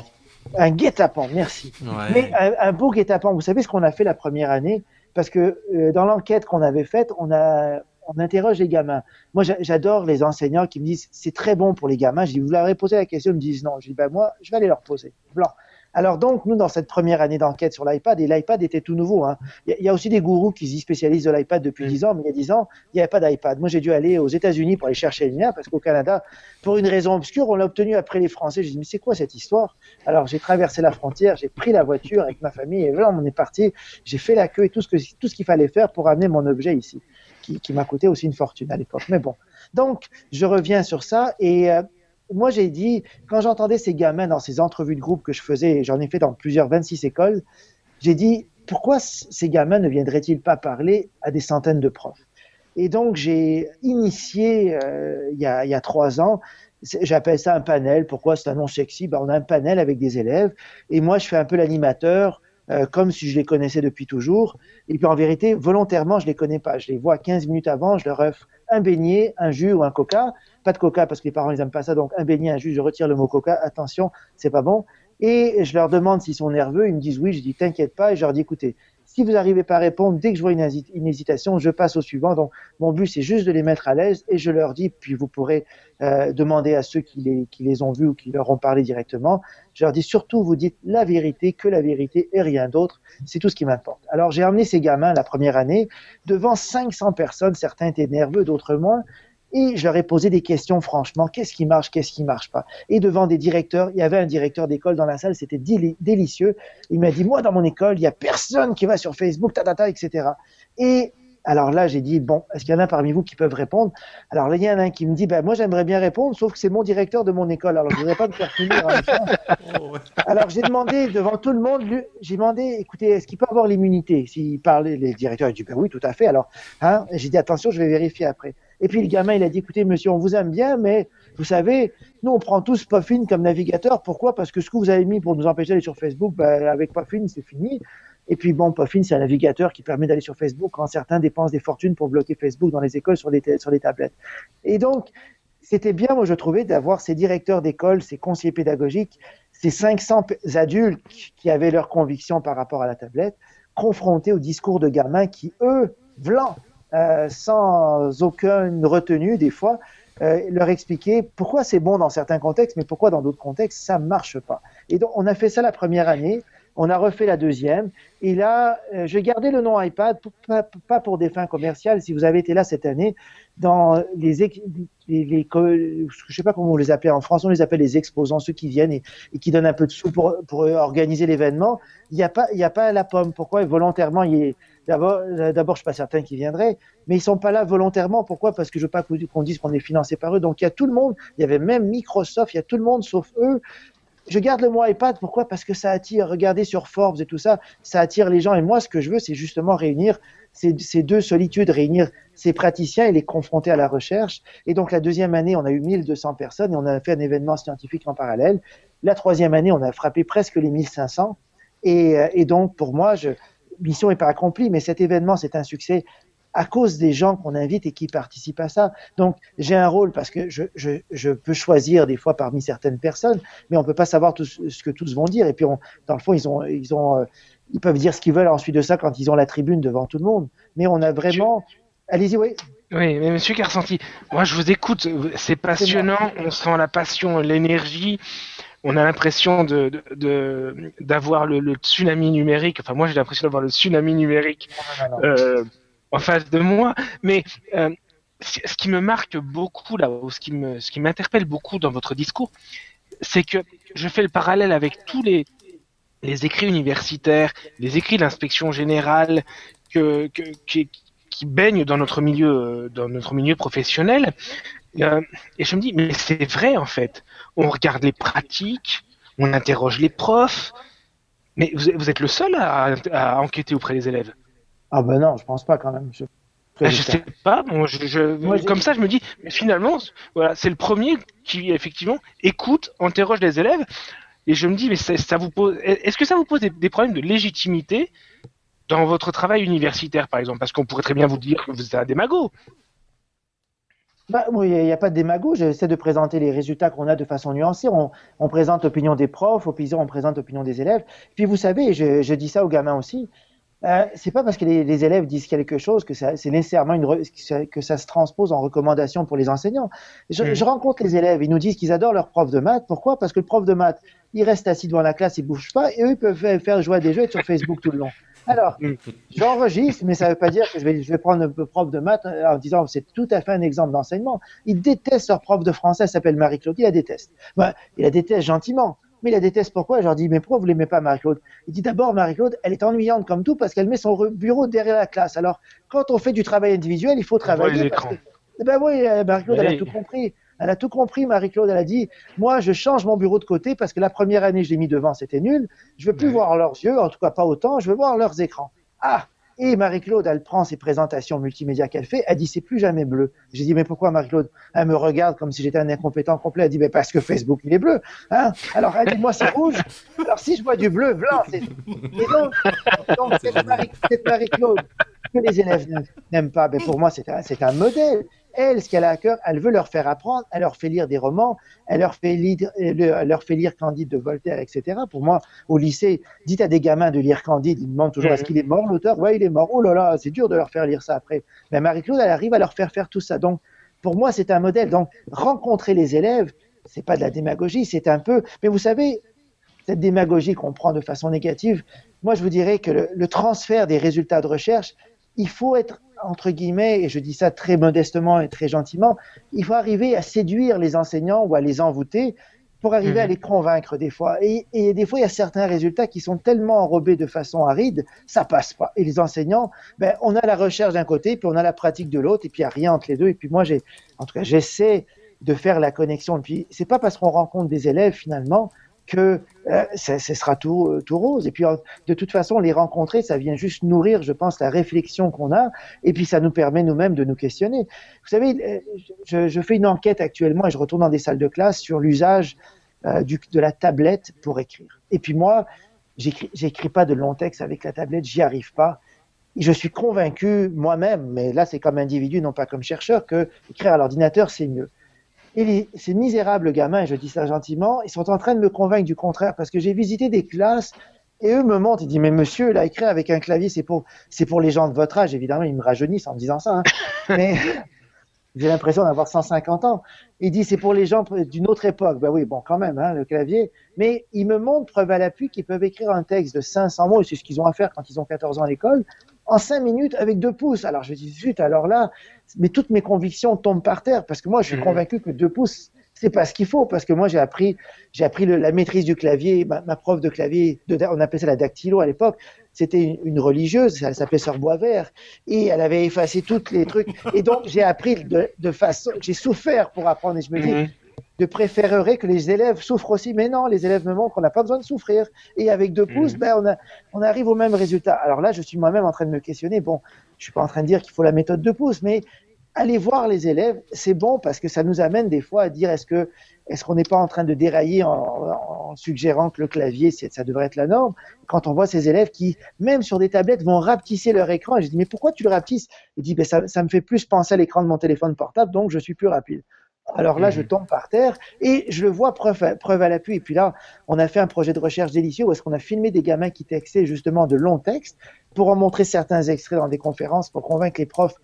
un guet-apens. Merci. Mais un, un beau guet-apens. Vous savez ce qu'on a fait la première année? Parce que euh, dans l'enquête qu'on avait faite, on a on interroge les gamins. Moi, j'adore les enseignants qui me disent c'est très bon pour les gamins. Je dis vous leur avez posé la question, ils me disent non. Je dis ben moi, je vais aller leur poser. Blanc. Alors donc, nous, dans cette première année d'enquête sur l'iPad, et l'iPad était tout nouveau. Hein. Il y, a aussi des gourous qui s'y spécialisent de l'iPad depuis dix ans, mais il y a 10 ans, il n'y avait pas d'iPad. Moi, j'ai dû aller aux États-Unis pour aller chercher le mien, parce qu'au Canada, pour une raison obscure, on l'a obtenu après les Français. Je dis, mais c'est quoi cette histoire? Alors, j'ai traversé la frontière, j'ai pris la voiture avec ma famille, et voilà, on est parti. J'ai fait la queue et tout ce qu'il tout ce qu'il fallait faire pour amener mon objet ici qui, m'a coûté aussi une fortune à l'époque. Mais bon, donc je reviens sur ça et euh, moi j'ai dit, quand j'entendais ces gamins dans ces entrevues de groupe que je faisais, j'en ai fait dans plusieurs 26 écoles, j'ai dit, pourquoi ces gamins ne viendraient-ils pas parler à des centaines de profs? Et donc j'ai initié euh, il, y a, il y a trois ans j'appelle ça un panel. Pourquoi c'est un nom sexy? Ben, On a un panel avec des élèves et moi je fais un peu l'animateur euh, comme si je les connaissais depuis toujours. Et puis en vérité, volontairement, je les connais pas. Je les vois 15 minutes avant, je leur offre un beignet, un jus ou un coca. Pas de coca parce que les parents ils aiment pas ça, donc un beignet, un jus, je retire le mot coca. Attention, c'est pas bon. Et je leur demande s'ils sont nerveux. Ils me disent oui. Je dis t'inquiète pas. Et je leur dis écoutez, si vous n'arrivez pas à répondre, dès que je vois une, hésitation, je passe au suivant. Donc, mon but, c'est juste de les mettre à l'aise et je leur dis, puis vous pourrez euh, demander à ceux qui les, qui les ont vus ou qui leur ont parlé directement. Je leur dis surtout, vous dites la vérité, que la vérité et rien d'autre. C'est tout ce qui m'importe. Alors, j'ai emmené ces gamins la première année devant 500 personnes. Certains étaient nerveux, d'autres moins. Et je leur ai posé des questions franchement, qu'est-ce qui marche, qu'est-ce qui marche pas. Et devant des directeurs, il y avait un directeur d'école dans la salle, c'était délicieux. Il m'a dit, moi dans mon école, il y a personne qui va sur Facebook, ta, ta, ta etc. Et alors là, j'ai dit, bon, est-ce qu'il y en a parmi vous qui peuvent répondre? Alors là, il y en a un qui me dit, ben, moi j'aimerais bien répondre, sauf que c'est mon directeur de mon école, alors je ne voudrais pas me faire finir. Oh, alors j'ai demandé devant tout le monde, j'ai demandé, écoutez, est-ce qu'il peut avoir l'immunité? S'il parlait, les directeurs, il dit, ben oui, tout à fait. Alors, hein, j'ai dit, attention, je vais vérifier après. Et puis le gamin, il a dit, écoutez, monsieur, on vous aime bien, mais vous savez, nous, on prend tous Puffin comme navigateur. Pourquoi? Parce que ce que vous avez mis pour nous empêcher d'aller sur Facebook, ben, avec Puffin, c'est fini. Et puis bon, Puffin, c'est un navigateur qui permet d'aller sur Facebook quand certains dépensent des fortunes pour bloquer Facebook dans les écoles sur les, sur les tablettes. Et donc, c'était bien, moi, je trouvais, d'avoir ces directeurs d'école, ces conseillers pédagogiques, ces 500 adultes qui avaient leurs convictions par rapport à la tablette, confrontés au discours de gamins qui, eux, blancs, euh, sans aucune retenue des fois, euh, leur expliquer pourquoi c'est bon dans certains contextes, mais pourquoi dans d'autres contextes ça marche pas. Et donc on a fait ça la première année. On a refait la deuxième. Et là, euh, je gardais le nom iPad, pas, pour des fins commerciales. Si vous avez été là cette année, dans les, les, les, je sais pas comment on les appelle en France, on les appelle les exposants, ceux qui viennent et, qui donnent un peu de sous pour, organiser l'événement. Il n'y a pas, il y a pas la pomme. Pourquoi? Volontairement D'abord, d'abord, je suis pas certain qu'ils viendraient, mais ils sont pas là volontairement. Pourquoi? Parce que je veux pas qu'on dise qu'on est financé par eux. Donc il y a tout le monde. Il y avait même Microsoft. Il y a tout le monde sauf eux je garde le mot iPad, pourquoi Parce que ça attire, regardez sur Forbes et tout ça, ça attire les gens. Et moi, ce que je veux, c'est justement réunir ces, deux solitudes, réunir ces praticiens et les confronter à la recherche. Et donc, la deuxième année, on a eu 1200 personnes et on a fait un événement scientifique en parallèle. La troisième année, on a frappé presque les 1500. Et, euh, et donc, pour moi, je, mission n'est pas accomplie, mais cet événement, c'est un succès à cause des gens qu'on invite et qui participent à ça. Donc, j'ai un rôle parce que je, je, je, peux choisir des fois parmi certaines personnes, mais on peut pas savoir tout ce que tous vont dire. Et puis, on, dans le fond, ils ont, ils ont, euh, ils peuvent dire ce qu'ils veulent ensuite de ça quand ils ont la tribune devant tout le monde. Mais on a vraiment. Allez-y, oui. Oui, mais Monsieur Carsanti, moi je vous écoute, c'est passionnant, on sent la passion, l'énergie, on a l'impression de, d'avoir le, le, tsunami numérique. Enfin, moi j'ai l'impression d'avoir le tsunami numérique. Euh, en face de moi. Mais euh, ce qui me marque beaucoup là, ou ce qui m'interpelle beaucoup dans votre discours, c'est que je fais le parallèle avec tous les écrits universitaires, les écrits de l'inspection générale qui, baignent dans notre milieu, dans notre milieu professionnel. Euh, et je me dis, mais c'est vrai en fait. On regarde les pratiques, on interroge les profs, mais vous, êtes le seul à enquêter auprès des élèves. Ah ben non, je pense pas quand même. Je, ben, je sais pas. Bon, je, je... Moi, comme ça, je me dis, mais finalement, voilà, c'est le premier qui effectivement écoute, interroge les élèves, et je me dis, mais ça, ça vous pose, est-ce que ça vous pose des, des, problèmes de légitimité dans votre travail universitaire, par exemple, parce qu'on pourrait très bien vous dire que vous êtes un démago. Bah, il n'y a, a, pas de démago. J'essaie de présenter les résultats qu'on a de façon nuancée. On, on présente l'opinion des profs, on présente l'opinion des élèves. Puis vous savez, je, je dis ça aux gamins aussi, euh, c'est pas parce que les, les, élèves disent quelque chose que c'est nécessairement une que ça se transpose en recommandation pour les enseignants. Je, mmh. je rencontre les élèves, ils nous disent qu'ils adorent leur prof de maths. Pourquoi? Parce que le prof de maths, il reste assis devant la classe, il bouge pas, et eux ils peuvent faire jouer à des jeux et être sur Facebook tout le long. Alors, j'enregistre, mais ça ne veut pas dire que je vais, je vais prendre un prof de maths en disant c'est tout à fait un exemple d'enseignement. Ils détestent leur prof de français, s'appelle Marie-Claude, il la déteste. Ben, il la déteste gentiment mais il la déteste pourquoi? Je leur dis, mais pourquoi vous l'aimez pas, Marie-Claude? Il dit d'abord, Marie-Claude, elle est ennuyante comme tout parce qu'elle met son bureau derrière la classe. Alors, quand on fait du travail individuel, il faut travailler. Parce que... Eh ben oui, euh, Marie-Claude, elle a tout compris. Elle a tout compris, Marie-Claude. Elle a dit, moi, je change mon bureau de côté parce que la première année, je l'ai mis devant, c'était nul. Je veux plus voir leurs yeux, en tout cas pas autant. Je veux voir leurs écrans. Ah, et Marie-Claude, elle prend ses présentations multimédia qu'elle fait, elle dit c'est plus jamais bleu. J'ai dit mais pourquoi Marie-Claude? Elle me regarde comme si j'étais un incompétent complet. Elle dit mais parce que Facebook il est bleu. Hein Alors elle dit moi c'est rouge. Alors si je vois du bleu, blanc, c'est. Et donc, donc cette Marie-Claude que les élèves n'aiment pas, ben pour moi c'est un, un modèle elle, ce qu'elle a à cœur, elle veut leur faire apprendre, elle leur fait lire des romans, elle leur fait lire, elle leur fait lire Candide de Voltaire, etc. Pour moi, au lycée, dites à des gamins de lire Candide, ils demandent toujours est-ce qu'il est mort l'auteur? Ouais, il est mort. Oh là là, c'est dur de leur faire lire ça après. Mais Marie-Claude, elle arrive à leur faire faire tout ça. Donc, pour moi, c'est un modèle. Donc, rencontrer les élèves, c'est pas de la démagogie, c'est un peu. Mais vous savez, cette démagogie qu'on prend de façon négative, moi, je vous dirais que le, le transfert des résultats de recherche, il faut être entre guillemets, et je dis ça très modestement et très gentiment, il faut arriver à séduire les enseignants ou à les envoûter pour arriver à mhm. les convaincre des fois. Et, et, des fois, il y a certains résultats qui sont tellement enrobés de façon aride, ça passe pas. Et les enseignants, ben, on a la recherche d'un côté, puis on a la pratique de l'autre, et puis il n'y a rien entre les deux. Et puis moi, j'ai, en tout cas, j'essaie de faire la connexion. Et puis, c'est pas parce qu'on rencontre des élèves finalement que euh, ce sera tout, euh, tout rose. Et puis, de toute façon, les rencontrer, ça vient juste nourrir, je pense, la réflexion qu'on a. Et puis, ça nous permet nous-mêmes de nous questionner. Vous savez, euh, je, fais une enquête actuellement et je retourne dans des salles de classe sur l'usage de la tablette pour écrire. Et puis, moi, j'écris pas de long texte avec la tablette, j'y arrive pas. Je suis convaincu moi-même, mais là, c'est comme individu, non pas comme chercheur, que écrire à l'ordinateur, c'est mieux. Et les, ces misérables gamins, et je dis ça gentiment, ils sont en train de me convaincre du contraire parce que j'ai visité des classes et eux me montrent, ils disent, mais monsieur, là, écrire avec un clavier, c'est pour, c'est pour les gens de votre âge. Évidemment, ils me rajeunissent en me disant ça. Hein. mais j'ai l'impression d'avoir 150 ans. Il dit, c'est pour les gens d'une autre époque. Ben oui, bon, quand même, hein, le clavier. Mais ils me montrent, preuve à l'appui, qu'ils peuvent écrire un texte de 500 mots, et c'est ce qu'ils ont à faire quand ils ont 14 ans à l'école, en 5 minutes avec deux pouces. Alors je dis, zut, alors là, mais toutes mes convictions tombent par terre parce que moi, je suis mmh. convaincu que deux pouces, c'est pas ce qu'il faut parce que moi, j'ai appris, j'ai appris le, la maîtrise du clavier. Ma, ma, prof de clavier, de, on appelait ça la dactylo à l'époque. C'était une, une, religieuse, elle s'appelait Sœur Boisvert, et elle avait effacé tous les trucs. Et donc, j'ai appris de, de façon, j'ai souffert pour apprendre. Et je me dis, mmh. De préférerait que les élèves souffrent aussi. Mais non, les élèves me montrent qu'on n'a pas besoin de souffrir. Et avec deux pouces, Mhm. ben, on, a- on arrive au même résultat. Alors là, je suis moi-même en train de me questionner. Bon, je suis pas en train de dire qu'il faut la méthode deux pouces, mais aller voir les élèves, c'est bon parce que ça nous amène des fois à dire est-ce que est-ce qu'on n'est pas en train de dérailler en, en suggérant que le clavier, ça devrait être la norme? Quand on voit ces élèves qui, même sur des tablettes, vont rapetisser leur écran, et je dis mais pourquoi tu le rapetisses? Il dit ben, ça, ça me fait plus penser à l'écran de mon téléphone portable, donc je suis plus rapide. Alors là, Mhm. je tombe par terre et je le vois preuve à, preuve à l'appui. Et puis là, on a fait un projet de recherche délicieux où est-ce qu'on a filmé des gamins qui textaient justement de longs textes pour en montrer certains extraits dans des conférences pour convaincre les profs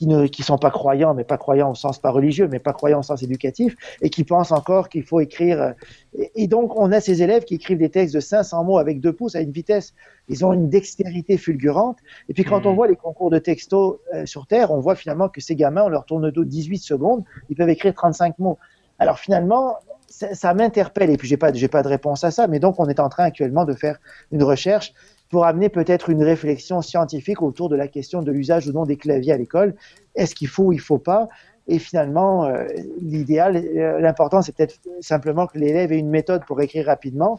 qui ne qui sont pas croyants, mais pas croyants au sens pas religieux, mais pas croyants au sens éducatif, et qui pensent encore qu'il faut écrire. euh, Et, et donc, on a ces élèves qui écrivent des textes de 500 mots avec deux pouces à une vitesse. Ils ont une dextérité fulgurante. Et puis, quand on voit les concours de texto euh, sur Terre, on voit finalement que ces gamins, on leur tourne le dos 18 secondes, ils peuvent écrire 35 mots. Alors finalement, ça, ça m'interpelle. Et puis, j'ai pas, j'ai pas de réponse à ça. Mais donc, on est en train actuellement de faire une recherche pour amener peut-être une réflexion scientifique autour de la question de l'usage ou non des claviers à l'école. Est-ce qu'il faut ou il faut pas? Et finalement, euh, l'idéal, euh, l'important, c'est peut-être simplement que l'élève ait une méthode pour écrire rapidement,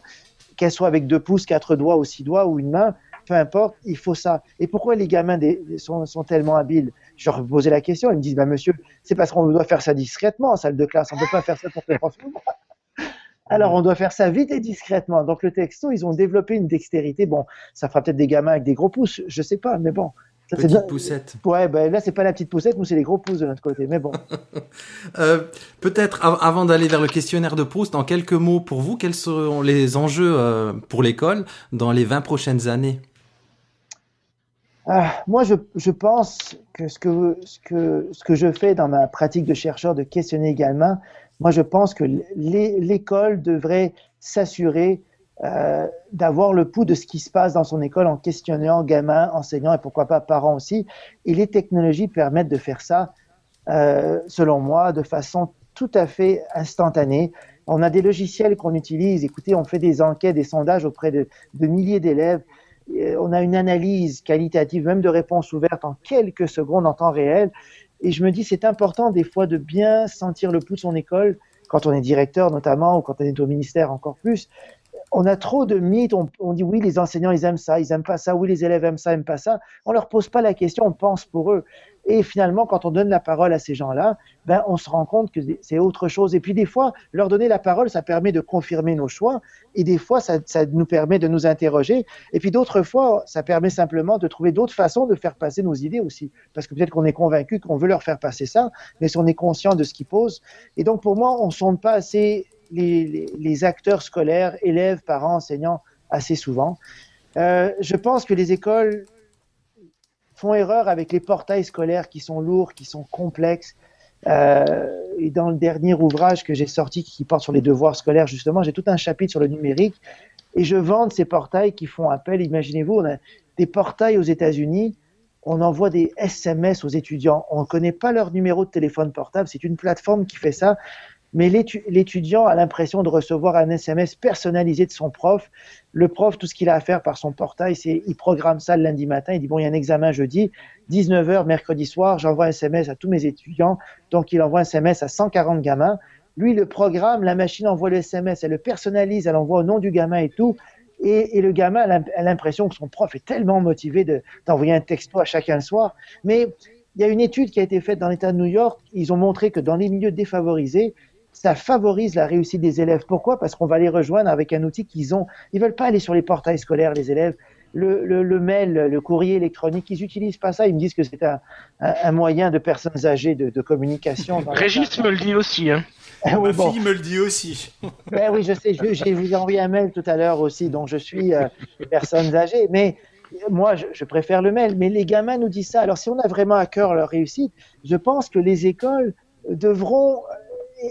qu'elle soit avec deux pouces, quatre doigts ou six doigts ou une main, peu importe, il faut ça. Et pourquoi les gamins sont, tellement habiles? Je leur posais la question, ils me disent, bah, monsieur, c'est parce qu'on doit faire ça discrètement en salle de classe, on ne peut pas faire ça pour les profs. Alors, on doit faire ça vite et discrètement. Donc, le texto, ils ont développé une dextérité. Bon, ça fera peut-être des gamins avec des gros pouces, je sais pas, mais bon. Ça, Petite bien. poussette. Ouais, ben là, c'est pas la petite poussette, nous, c'est les gros pouces de notre côté. Mais bon. Euh, Peut-être av- avant d'aller vers le questionnaire de Proust, en quelques mots pour vous, quels seront les enjeux euh, pour l'école dans les 20 prochaines années? Ah, moi, je, je pense que ce, que ce que ce que je fais dans ma pratique de chercheur, de questionner également, moi, je pense que l'é- l'école devrait s'assurer euh, d'avoir le pouls de ce qui se passe dans son école en questionnant gamins, enseignants et pourquoi pas parents aussi. Et les technologies permettent de faire ça, euh, selon moi, de façon tout à fait instantanée. On a des logiciels qu'on utilise. Écoutez, on fait des enquêtes, des sondages auprès de, milliers d'élèves. Et On a une analyse qualitative, même de réponses ouvertes en quelques secondes en temps réel. Et je me dis, c'est important des fois de bien sentir le pouls de son école, quand on est directeur notamment, ou quand on est au ministère encore plus. On a trop de mythes, on, dit oui, les enseignants, ils aiment ça, ils aiment pas ça, oui, les élèves aiment ça, aiment pas ça. On leur pose pas la question, on pense pour eux. Et finalement, quand on donne la parole à ces gens-là, ben, on se rend compte que c'est autre chose. Et puis des fois, leur donner la parole, ça permet de confirmer nos choix. Et des fois, ça, ça nous permet de nous interroger. Et puis d'autres fois, ça permet simplement de trouver d'autres façons de faire passer nos idées aussi. Parce que peut-être qu'on est convaincu qu'on veut leur faire passer ça, mais si on est conscient de ce qu'ils posent. Et donc pour moi, on ne sonde pas assez les, acteurs scolaires, élèves, parents, enseignants, assez souvent. Euh, je pense que les écoles font erreur avec les portails scolaires qui sont lourds, qui sont complexes. Euh, et dans le dernier ouvrage que j'ai sorti qui porte sur les devoirs scolaires, justement, j'ai tout un chapitre sur le numérique et je vante ces portails qui font appel. Imaginez-vous, on a des portails aux États-Unis, on envoie des SMS aux étudiants. On ne connaît pas leur numéro de téléphone portable, c'est une plateforme qui fait ça. Mais l'étudiant a l'impression de recevoir un SMS personnalisé de son prof. Le prof, tout ce qu'il a à faire par son portail, c'est il programme ça le lundi matin. Il dit bon, il y a un examen jeudi, 19h mercredi soir, j'envoie un SMS à tous mes étudiants. Donc il envoie un SMS à 140 gamins. Lui, le programme, la machine envoie le SMS, elle le personnalise, elle envoie au nom du gamin et tout. Et, le gamin a l'impression que son prof est tellement motivé d'envoyer de, un texto à chacun le soir. Mais il y a une étude qui a été faite dans l'État de New York. Ils ont montré que dans les milieux défavorisés, ça favorise la réussite des élèves. Pourquoi? Parce qu'on va les rejoindre avec un outil qu'ils ont. Ils veulent pas aller sur les portails scolaires, les élèves. Le, le, le mail, le courrier électronique, ils n'utilisent pas ça. Ils me disent que c'est un, un, un, moyen de personnes âgées de, de communication. Régis me le dit aussi. Hein. oui, Ma bon. fille me le dit aussi. ben oui, je sais. Je, je vous ai envoyé un mail tout à l'heure aussi, dont je suis euh, personnes âgées. Mais moi, je, je, préfère le mail. Mais les gamins nous disent ça. Alors, si on a vraiment à cœur leur réussite, je pense que les écoles devront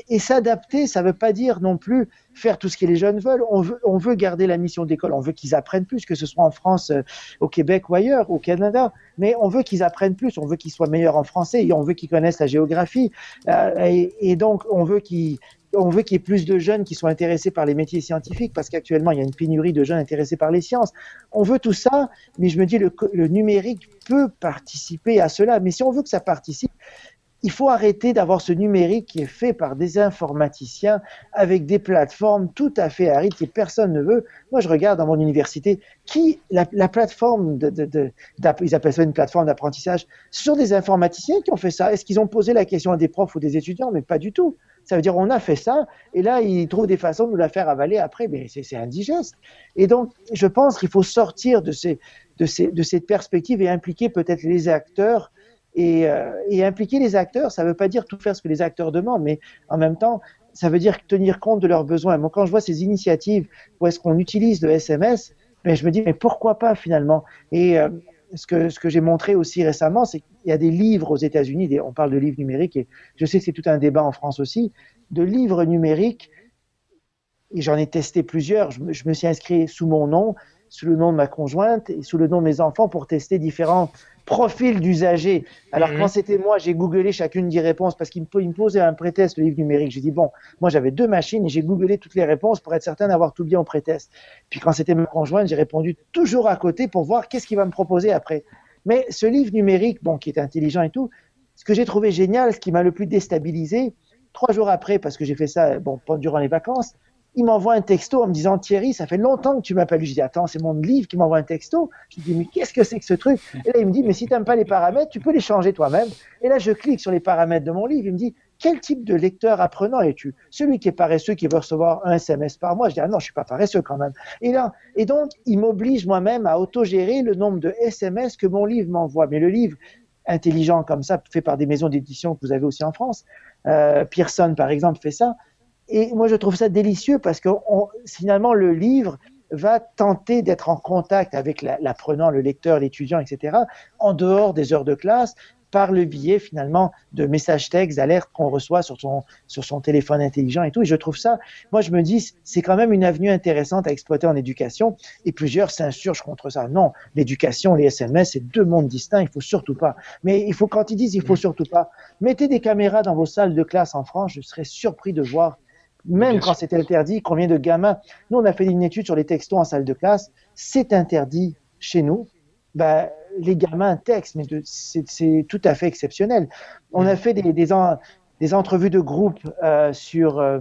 et, s'adapter, ça ne veut pas dire non plus faire tout ce que les jeunes veulent. On veut, garder la mission d'école, on veut qu'ils apprennent plus, que ce soit en France, euh, au Québec ou ailleurs, au Canada. Mais on veut qu'ils apprennent plus, on veut qu'ils soient meilleurs en français, et on veut qu'ils connaissent la géographie. Euh, et, donc, on veut qu'ils on veut qu'il y ait plus de jeunes qui soient intéressés par les métiers scientifiques parce qu'actuellement il y a une pénurie de jeunes intéressés par les sciences. On veut tout ça, mais je me dis le, le numérique peut participer à cela. Mais si on veut que ça participe, il faut arrêter d'avoir ce numérique qui est fait par des informaticiens avec des plateformes tout à fait arides que personne ne veut. Moi, je regarde dans mon université qui la, plateforme de, de, ils appellent ça une plateforme d'apprentissage. Ce sont des informaticiens qui ont fait ça. Est-ce qu'ils ont posé la question à des profs ou des étudiants? Mais pas du tout. Ça veut dire on a fait ça et là ils trouvent des façons de nous la faire avaler après, mais c'est indigeste. Et donc, je pense qu'il faut sortir de ces de, ces, de cette perspective et impliquer peut-être les acteurs euh, et, impliquer les acteurs, ça ne veut pas dire tout faire ce que les acteurs demandent, mais en même temps, ça veut dire tenir compte de leurs besoins. Moi, quand je vois ces initiatives où est-ce qu'on utilise le SMS, ben, je me dis, mais pourquoi pas finalement? Et euh, ce que, j'ai montré aussi récemment, c'est qu'il y a des livres aux États-Unis, on parle de livres numériques, et je sais que c'est tout un débat en France aussi, de livres numériques, et j'en ai testé plusieurs. Je je me suis inscrit sous mon nom, sous le nom de ma conjointe et sous le nom de mes enfants pour tester différents profil d'usager. Alors, mhm. quand c'était moi, j'ai googlé chacune des réponses parce qu'il me, posait un prétest, le livre numérique. J'ai dit, bon, moi, j'avais deux machines et j'ai googlé toutes les réponses pour être certain d'avoir tout bien au prétest. Puis, quand c'était ma conjointe, j'ai répondu toujours à côté pour voir qu'est-ce qu'il va me proposer après. Mais ce livre numérique, bon, qui est intelligent et tout, ce que j'ai trouvé génial, ce qui m'a le plus déstabilisé, trois jours après, parce que j'ai fait ça, bon, durant les vacances, il m'envoie un texto en me disant Thierry, ça fait longtemps que tu m'appelles. Je dis attends, c'est mon livre qui m'envoie un texto. Je dis mais qu'est-ce que c'est que ce truc? Et là il me dit mais si tu n'aimes pas les paramètres, tu peux les changer toi-même. Et là je clique sur les paramètres de mon livre. Il me dit quel type de lecteur apprenant es-tu? Celui qui est paresseux, qui veut recevoir un SMS par mois. Je dis ah non, je suis pas paresseux quand même. Et là et donc il m'oblige moi-même à autogérer le nombre de SMS que mon livre m'envoie. Mais le livre intelligent comme ça, fait par des maisons d'édition que vous avez aussi en France, euh, Pearson par exemple fait ça et moi, je trouve ça délicieux parce que finalement, le livre va tenter d'être en contact avec l'apprenant, le lecteur, l'étudiant, etc., en dehors des heures de classe, par le biais finalement de messages textes, d'alertes qu'on reçoit sur son, sur son téléphone intelligent et tout. Et je trouve ça, moi je me dis, c'est quand même une avenue intéressante à exploiter en éducation. Et plusieurs s'insurgent contre ça. Non, l'éducation, les SMS, c'est deux mondes distincts, il faut surtout pas. Mais il faut, quand ils disent il faut surtout pas, mettez des caméras dans vos salles de classe en France, je serais surpris de voir même quand c'est interdit, combien de gamins Nous, on a fait une étude sur les textos en salle de classe. C'est interdit chez nous. Ben, les gamins textent, mais c'est tout à fait exceptionnel. On a fait des, des, entrevues de groupe euh, sur, euh,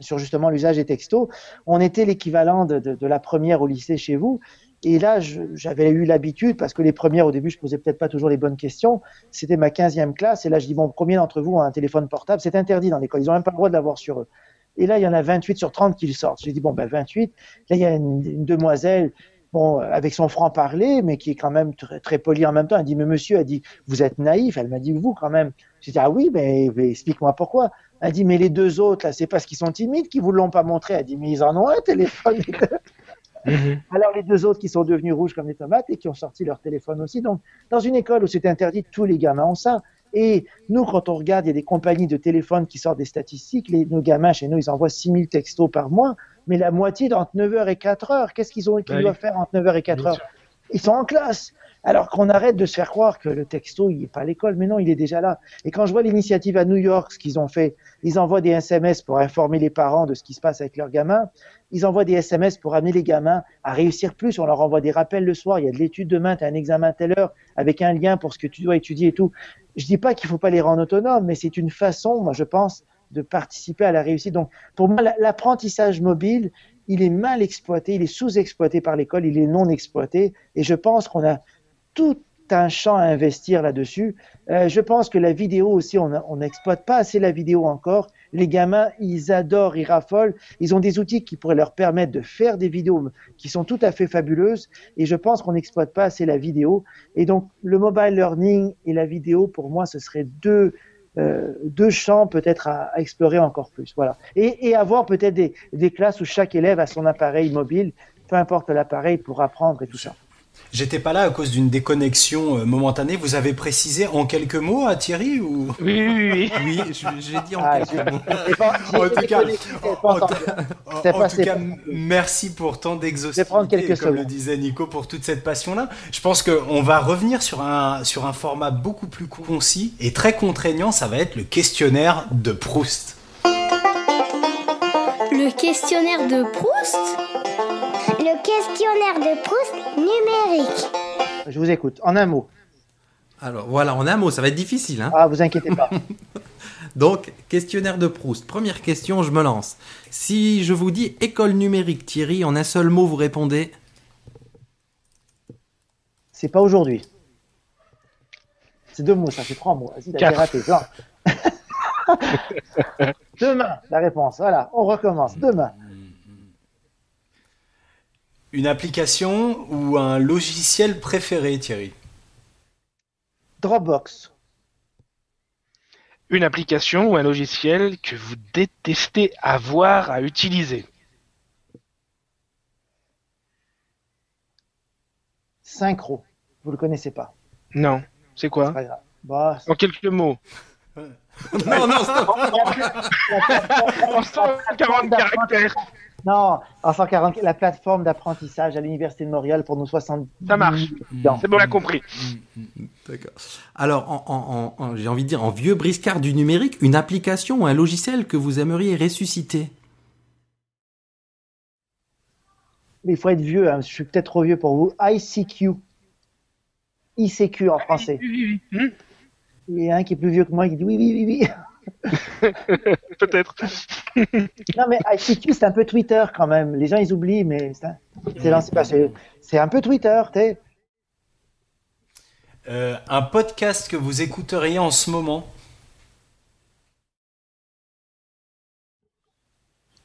sur justement l'usage des textos. On était l'équivalent de, de, la première au lycée chez vous. Et là, j'avais eu l'habitude, parce que les premières, au début, je posais peut-être pas toujours les bonnes questions. C'était ma 15e classe. Et là, je dis, bon, combien d'entre vous ont un téléphone portable C'est interdit dans l'école. Ils ont même pas le droit de l'avoir sur eux. Et là, il y en a 28 sur 30 qui le sortent. J'ai dit, bon, ben 28. Là, il y a une, demoiselle, bon, avec son franc-parler, mais qui est quand même très, très polie en même temps. Elle dit, mais monsieur, elle dit, vous êtes naïf. Elle m'a dit, vous, quand même. J'ai dit, ah oui, mais, explique-moi pourquoi. Elle dit, mais les deux autres, là, c'est parce qu'ils sont timides qu'ils vous l'ont pas montré. Elle dit, mais ils en ont un téléphone. Mhm. Alors les deux autres qui sont devenus rouges comme des tomates et qui ont sorti leur téléphone aussi. Donc dans une école où c'était interdit, tous les gamins ont ça. Et nous, quand on regarde, il y a des compagnies de téléphones qui sortent des statistiques. Les, nos gamins, chez nous, ils envoient 6000 textos par mois, mais la moitié entre 9h et 4h. Qu'est-ce qu'ils ont, qu'ils doivent faire entre 9h et 4h Ils sont en classe. Alors qu'on arrête de se faire croire que le texto, il n'est pas à l'école, mais non, il est déjà là. Et quand je vois l'initiative à New York, ce qu'ils ont fait, ils envoient des SMS pour informer les parents de ce qui se passe avec leurs gamins. Ils envoient des SMS pour amener les gamins à réussir plus. On leur envoie des rappels le soir. Il y a de l'étude demain, tu as un examen à telle heure avec un lien pour ce que tu dois étudier et tout. Je dis pas qu'il faut pas les rendre autonomes, mais c'est une façon, moi, je pense, de participer à la réussite. Donc, pour moi, l'apprentissage mobile, il est mal exploité, il est sous-exploité par l'école, il est non exploité. Et je pense qu'on a tout un champ à investir là-dessus. Euh, je pense que la vidéo aussi, on n'exploite pas assez la vidéo encore. Les gamins, ils adorent, ils raffolent. Ils ont des outils qui pourraient leur permettre de faire des vidéos qui sont tout à fait fabuleuses. Et je pense qu'on n'exploite pas assez la vidéo. Et donc, le mobile learning et la vidéo, pour moi, ce seraient deux, euh, deux champs peut-être à, explorer encore plus. Voilà. Et, avoir peut-être des, des classes où chaque élève a son appareil mobile, peu importe l'appareil, pour apprendre et tout ça. J'étais pas là à cause d'une déconnexion euh, momentanée. Vous avez précisé en quelques mots à Thierry ou? Oui, oui, oui. oui, j'ai dit en ah, quelques mots. en tout cas, en, tout cas, merci pour tant d'exhaustivité, comme le disait Nico, pour toute cette passion-là. Je pense qu'on va revenir sur un, sur un format beaucoup plus concis et très contraignant. Ça va être le questionnaire de Proust. Le questionnaire de Proust? Le questionnaire de Proust numérique. Je vous écoute. En un mot. Alors voilà, en un mot, ça va être difficile. Hein Ah, vous inquiétez pas. Donc, questionnaire de Proust. Première question, je me lance. Si je vous dis école numérique Thierry, en un seul mot, vous répondez C'est pas aujourd'hui. C'est deux mots, ça fait trois mots. Vas-y, t'as raté. Demain, la réponse. Voilà, on recommence. Demain. Une application ou un logiciel préféré, Thierry Dropbox. Une application ou un logiciel que vous détestez avoir à utiliser. Synchro. Vous le connaissez pas. Non. C'est quoi pas grave. Bah, En quelques mots. Non, non, stop En 140 caractères. Non, en 140, la plateforme d'apprentissage à l'Université de Montréal pour nos 70 Ça marche. C'est bon, on a compris. D'accord. Alors, en, en- en- en- j'ai envie de dire, en vieux briscard du numérique, une application ou un logiciel que vous aimeriez ressusciter? Mais il faut être vieux, hein. je suis peut-être trop vieux pour vous. ICQ. ICQ en français. Oui, oui, oui. Hmm, Il y a un qui est plus vieux que moi qui dit oui, oui, oui, oui. Peut-être. Non, mais ICQ, c'est un peu Twitter quand même. Les gens, ils oublient, mais c'est un, peu Twitter, tu sais. Euh, Un podcast que vous écouteriez en ce moment?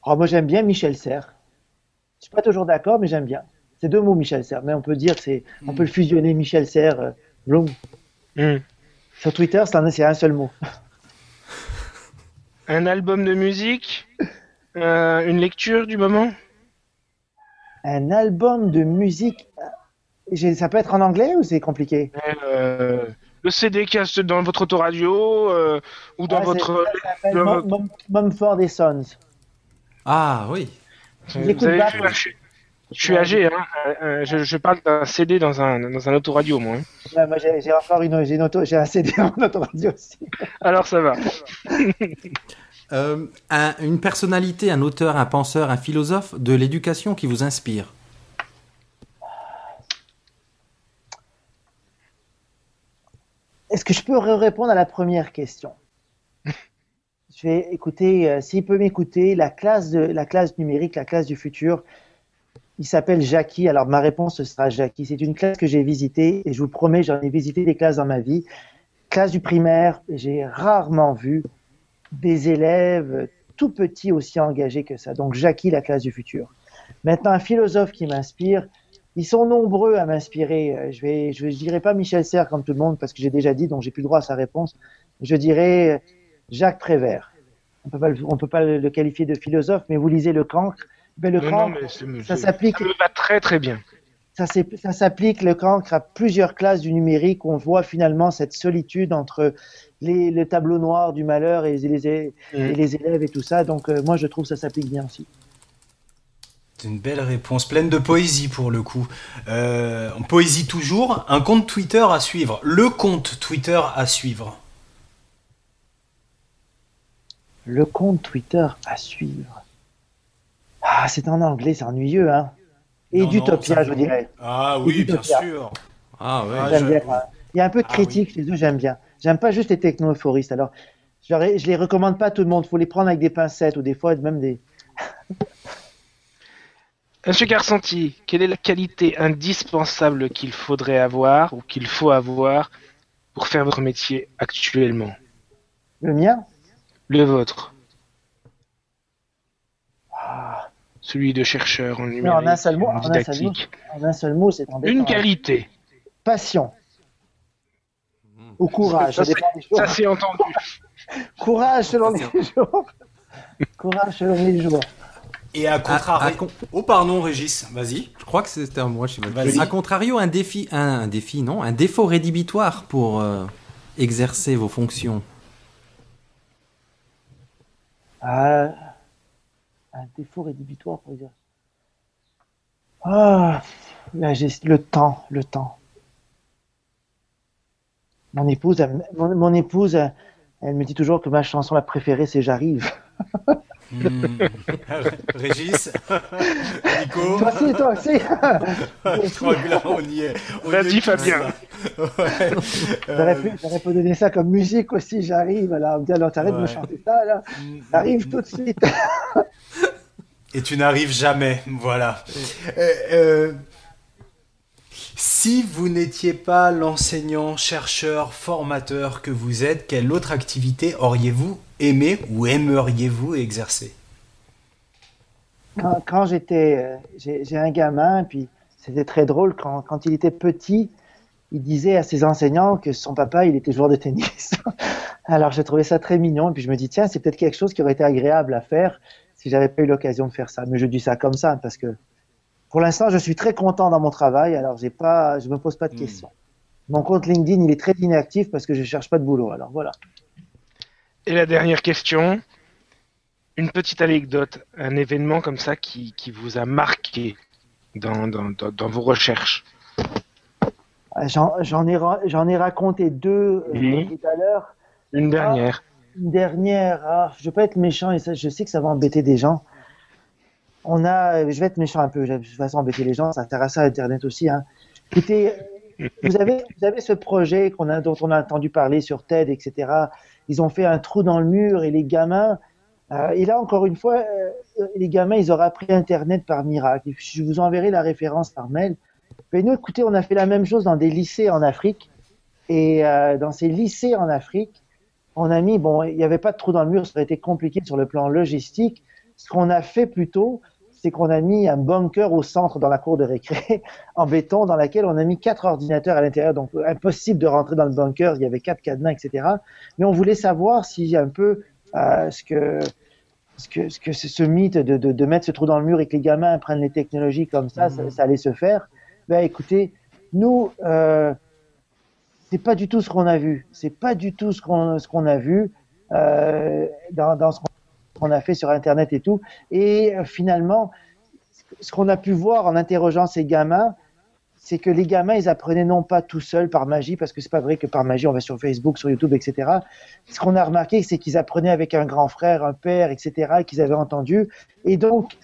Oh, moi, j'aime bien Michel Serres. Je suis pas toujours d'accord, mais j'aime bien. C'est deux mots, Michel Serres. Mais on peut dire que c'est, on peut le fusionner, Michel Serres, euh, Bloom. Hmm. Sur Twitter, c'est un, c'est un seul mot. Un album de musique Euh, Une lecture du moment? Un album de musique. euh, Ça peut être en anglais ou c'est compliqué? Euh, Le CD qui est dans votre autoradio euh, ou dans Ah, c'est- votre. ça Mumford et Sons. Ah oui. J'écoute Vous suis- je suis- âgé, hein. euh, euh, je, je parle d'un CD dans un, dans un autoradio, moi. hein. Ouais, moi, j'ai j'ai encore une, j'ai une auto, j'ai un CD en autoradio aussi. Alors ça va. Euh, un- une personnalité, un auteur, un penseur, un philosophe de l'éducation qui vous inspire? Est-ce que je peux répondre à la première question? Je vais écouter, euh, s'il peut m'écouter, la classe, de, la classe numérique, la classe du futur. Il s'appelle Jackie. Alors ma réponse sera Jackie. C'est une classe que j'ai visitée et je vous promets, j'en ai visité des classes dans ma vie. Classe du primaire, j'ai rarement vu des élèves tout petits aussi engagés que ça. Donc Jackie, la classe du futur. Maintenant, un philosophe qui m'inspire, ils sont nombreux à m'inspirer. Je vais, je, dirais pas Michel Serres comme tout le monde parce que j'ai déjà dit, donc j'ai plus droit à sa réponse. Je dirais Jacques Prévert. On peut pas, peut pas le, le qualifier de philosophe, mais vous lisez Le Cancre. Ben, le Non, non, Cancre, ça s'applique, ça me va très très bien. ça, s'applique le Cancre à plusieurs classes du numérique. On voit finalement cette solitude entre les, le tableau noir du malheur et les, et les élèves et tout ça. Donc euh, moi, je trouve que ça s'applique bien aussi. C'est une belle réponse, pleine de poésie pour le coup. Euh, en poésie toujours, un compte Twitter à suivre. Le compte Twitter à suivre. Le compte Twitter à suivre. Ah, c'est en anglais, c'est ennuyeux, hein. Et Non, d'Utopia, je dirais. Ah oui, bien Utopia. sûr. Ah ouais. Ah, J'aime je- bien, hein. Il y a un peu de Ah oui. critique chez eux, j'aime bien. J'aime pas juste les techno-euphoristes. Alors, je, je les recommande pas à tout le monde. faut les prendre avec des pincettes ou des fois même des. Monsieur Garsanti, quelle est la qualité indispensable qu'il faudrait avoir ou qu'il faut avoir pour faire votre métier actuellement? Le mien? Le vôtre, Ah, celui de chercheur en numérique, en un seul mot, en en un seul mot. didactique. En un seul mot, c'est embêtant. Une hein. qualité, Passion. Ou courage, ça c'est entendu. Courage selon les jours. courage selon les jours. Et à contrario. à con- Oh, pardon, Régis, vas-y. Je crois que c'était à moi, je sais pas. A contrario, un défi, un, un défi, non, un défaut rédhibitoire pour euh, exercer vos fonctions. Ah, un défaut rédhibitoire pour dire. Ah, la gest- le temps, le temps. Mon épouse, elle- mon, mon épouse, elle, elle me dit toujours que ma chanson la préférée, c'est J'arrive. Hmm. Régis Nico Toi aussi, toi aussi. Je crois que là, on y est. Vas-y, Fabien. là. Ouais. J'aurais pu, donner ça comme musique aussi, j'arrive. Alors, on me dit, alors t'arrêtes de me chanter ça, là. J'arrive tout de suite. Et tu n'arrives jamais, voilà. Euh, euh, si vous n'étiez pas l'enseignant, chercheur, formateur que vous êtes, quelle autre activité auriez-vous aimé ou aimeriez-vous exercer? Quand, quand j'étais, euh, j'ai j'ai un gamin, puis c'était très drôle quand, quand il était petit, il disait à ses enseignants que son papa, il était joueur de tennis. Alors j'ai trouvé ça très mignon, et puis je me dis tiens, c'est peut-être quelque chose qui aurait été agréable à faire si j'avais pas eu l'occasion de faire ça. Mais je dis ça comme ça parce que pour l'instant, je suis très content dans mon travail, alors j'ai pas, je me pose pas de Hmm. questions. Mon compte LinkedIn, il est très inactif parce que je cherche pas de boulot. Alors voilà. Et la dernière question, une petite anecdote, un événement comme ça qui, qui vous a marqué dans, dans, dans, dans vos recherches. J'en ai, ai raconté deux euh, tout à l'heure. Une dernière. Une dernière, ah, je pas être méchant et je sais que ça va embêter des gens. On a, je vais être méchant un peu, de toute façon embêter les gens, ça intéresse à Internet aussi. Hein. Écoutez, vous avez, vous avez ce projet qu'on a, dont on a entendu parler sur TED, etc. Ils ont fait un trou dans le mur et les gamins, euh, et là encore une fois, euh, les gamins, ils auraient appris Internet par miracle. Je vous enverrai la référence par mail. Mais nous, écoutez, on a fait la même chose dans des lycées en Afrique. Et euh, dans ces lycées en Afrique, on a mis, bon, il n'y avait pas de trou dans le mur, ça aurait été compliqué sur le plan logistique. Ce qu'on a fait plutôt, c'est qu'on a mis un bunker au centre dans la cour de récré en béton dans laquelle on a mis quatre ordinateurs à l'intérieur. Donc, impossible de rentrer dans le bunker. Il y avait quatre cadenas, etc. Mais on voulait savoir si un peu euh, ce que ce que, ce que ce mythe de, de, de mettre ce trou dans le mur et que les gamins prennent les technologies comme ça, ça, ça allait se faire. Ben écoutez, nous, euh, c'est pas du tout ce qu'on a vu. C'est pas du tout ce qu'on ce qu'on a vu euh, dans, dans ce qu'on a fait sur Internet et tout. Et euh, finalement, ce qu'on a pu voir en interrogeant ces gamins, c'est que les gamins, ils apprenaient non pas tout seuls par magie, parce que c'est pas vrai que par magie on va sur Facebook, sur YouTube, etc. Ce qu'on a remarqué, c'est qu'ils apprenaient avec un grand frère, un père, etc., qu'ils avaient entendu. Et donc,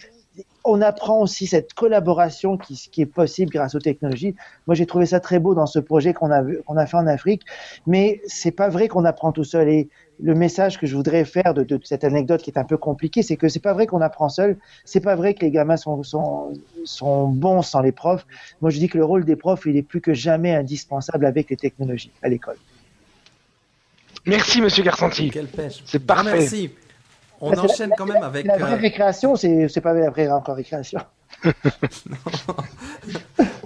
on apprend aussi cette collaboration qui, qui est possible grâce aux technologies. Moi, j'ai trouvé ça très beau dans ce projet qu'on a, vu- qu'on a fait en Afrique, mais c'est pas vrai qu'on apprend tout seul. Et le message que je voudrais faire de, de cette anecdote qui est un peu compliquée, c'est que c'est pas vrai qu'on apprend seul. C'est pas vrai que les gamins sont, sont, sont bons sans les profs. Moi, je dis que le rôle des profs, il est plus que jamais indispensable avec les technologies à l'école. Merci, monsieur pêche. C'est parfait. Merci. On la- enchaîne quand même avec. La vraie euh, récréation, c'est c'est pas la vraie encore récréation.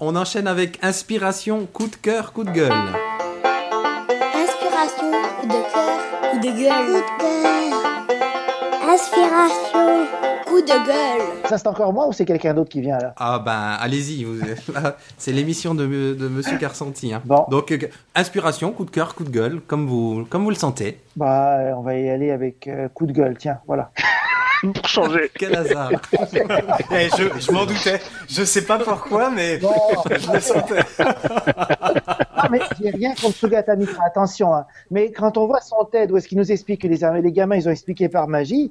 on enchaîne avec inspiration, coup de cœur, coup de gueule. Inspiration, coup de cœur, coup de gueule. Coup de cœur. Inspiration, coup de gueule. Ça, c'est encore moi ou c'est quelqu'un d'autre qui vient là Ah ben allez-y, vous- c'est l'émission de, de Monsieur Carsanti. hein. Bon. Donc euh, inspiration, coup de cœur, coup de gueule, comme vous, comme vous le sentez. Bah, on va y aller avec euh, coup de gueule. Tiens, voilà. Pour changer. Quel hasard. Eh, je je m'en doutais. Je sais pas pourquoi, mais Bon, je le sentais. ah, mais j'ai rien contre Sugata Mitra, attention. hein. Mais quand on voit son TED où est-ce qu'il nous explique que les, les gamins, ils ont expliqué par magie,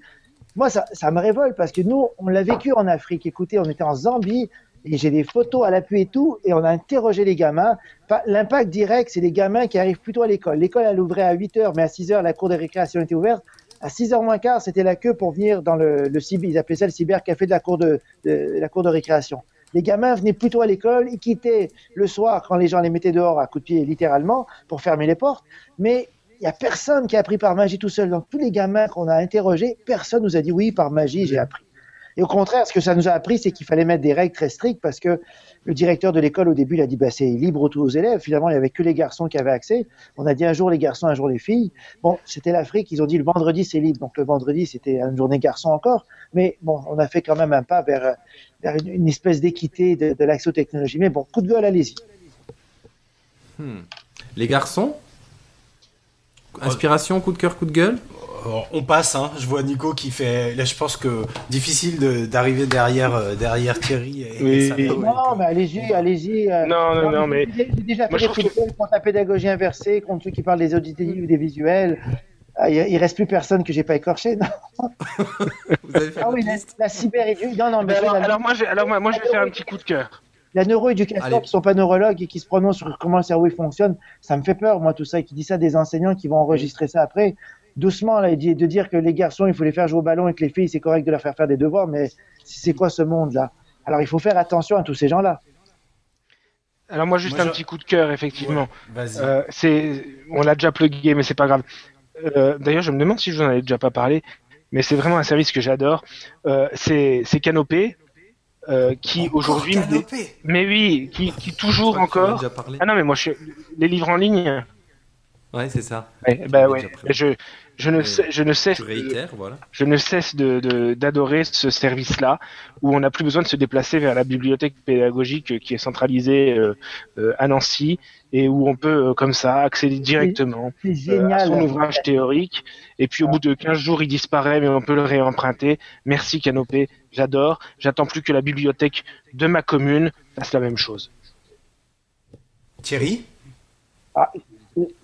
moi, ça, ça me révolte parce que nous, on l'a vécu en Afrique. Écoutez, on était en Zambie et j'ai des photos à l'appui et tout, et on a interrogé les gamins. L'impact direct, c'est les gamins qui arrivent plutôt à l'école. L'école, elle ouvrait à 8 heures, mais à 6 heures, la cour de récréation était ouverte. À 6 heures moins quart, c'était la queue pour venir dans le, le cyber, ils appelaient ça le cybercafé de la cour de, de, la cour de récréation. Les gamins venaient plutôt à l'école, ils quittaient le soir quand les gens les mettaient dehors à coups de pied, littéralement, pour fermer les portes. Mais il y a personne qui a appris par magie tout seul. Donc tous les gamins qu'on a interrogés, personne nous a dit oui, par magie, j'ai appris. Et au contraire, ce que ça nous a appris, c'est qu'il fallait mettre des règles très strictes parce que le directeur de l'école, au début, il a dit bah, c'est libre aux, aux élèves. Finalement, il n'y avait que les garçons qui avaient accès. On a dit un jour les garçons, un jour les filles. Bon, c'était l'Afrique, ils ont dit le vendredi, c'est libre. Donc le vendredi, c'était une journée garçon encore. Mais bon, on a fait quand même un pas vers, vers une, une espèce d'équité de, de l'accès aux technologies. Mais bon, coup de gueule, allez-y. Hmm. Les garçons? Inspiration, coup de cœur, coup de gueule? Alors, on passe, hein. je vois Nico qui fait. Là, je pense que difficile de- d'arriver derrière, euh, derrière Thierry. Et, Oui. et ça. Non, mais allez-y, allez-y. euh, Non, non, non, mais J'ai déjà moi, fait je des gueule contre la pédagogie inversée, contre ceux qui parlent des auditifs ou des visuels. Ah, il, il reste plus personne que j'ai pas écorché. Non Vous avez fait ah oui, la, la cyberéducation. Non, non, mais alors, la, alors moi, alors moi, moi, je vais faire un petit coup de cœur. La neuroéducation qui sont pas neurologues et qui se prononcent sur comment le cerveau fonctionne, ça me fait peur, moi, tout ça, et qui dit ça à des enseignants qui vont enregistrer ça après. Doucement, là, et de dire que les garçons, il faut les faire jouer au ballon et que les filles, c'est correct de leur faire faire des devoirs, mais c'est quoi ce monde-là? Alors, il faut faire attention à tous ces gens-là. Alors moi, juste Moi, un je- petit coup de cœur, effectivement. Vas-y. Euh, c'est, on l'a déjà plugué, mais c'est pas grave. Euh, D'ailleurs, je me demande si je vous en avais déjà pas parlé, mais c'est vraiment un service que j'adore. Euh, c'est c'est Canopé, euh, qui aujourd'hui, mais oui, qui, qui toujours encore. déjà parlé. Ah non, mais moi, je, les livres en ligne. Ouais, c'est ça. Ouais, bah ouais. Je, je ne sais, je ne cesse, de- voilà. je ne cesse de d'adorer ce service-là, où on n'a plus besoin de se déplacer vers la bibliothèque pédagogique qui est centralisée euh, euh, à Nancy et où on peut euh, comme ça accéder directement euh, à son ouvrage théorique. Et puis au bout de 15 jours, il disparaît, mais on peut le réemprunter. Merci Canopé, j'adore. J'attends plus que la bibliothèque de ma commune fasse la même chose. Thierry? Euh,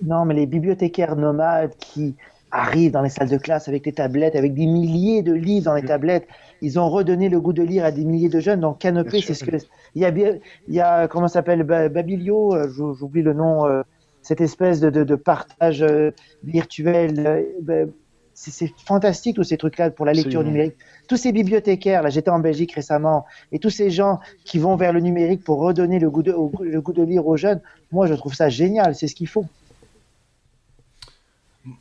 Non, mais les bibliothécaires nomades qui arrivent dans les salles de classe avec des tablettes, avec des milliers de livres dans les tablettes, ils ont redonné le goût de lire à des milliers de jeunes. Donc Canopé, c'est ce que il y a, bien- il y a comment ça s'appelle Ba- Babilio, euh, j'ou- j'oublie le nom, euh, cette espèce de, de, de partage euh, virtuel. C'est fantastique tous ces trucs-là pour la lecture numérique. Tous ces bibliothécaires, là, j'étais en Belgique récemment, et tous ces gens qui vont vers le numérique pour redonner le goût de, au- le goût de lire aux jeunes, moi je trouve ça génial, c'est ce qu'il faut.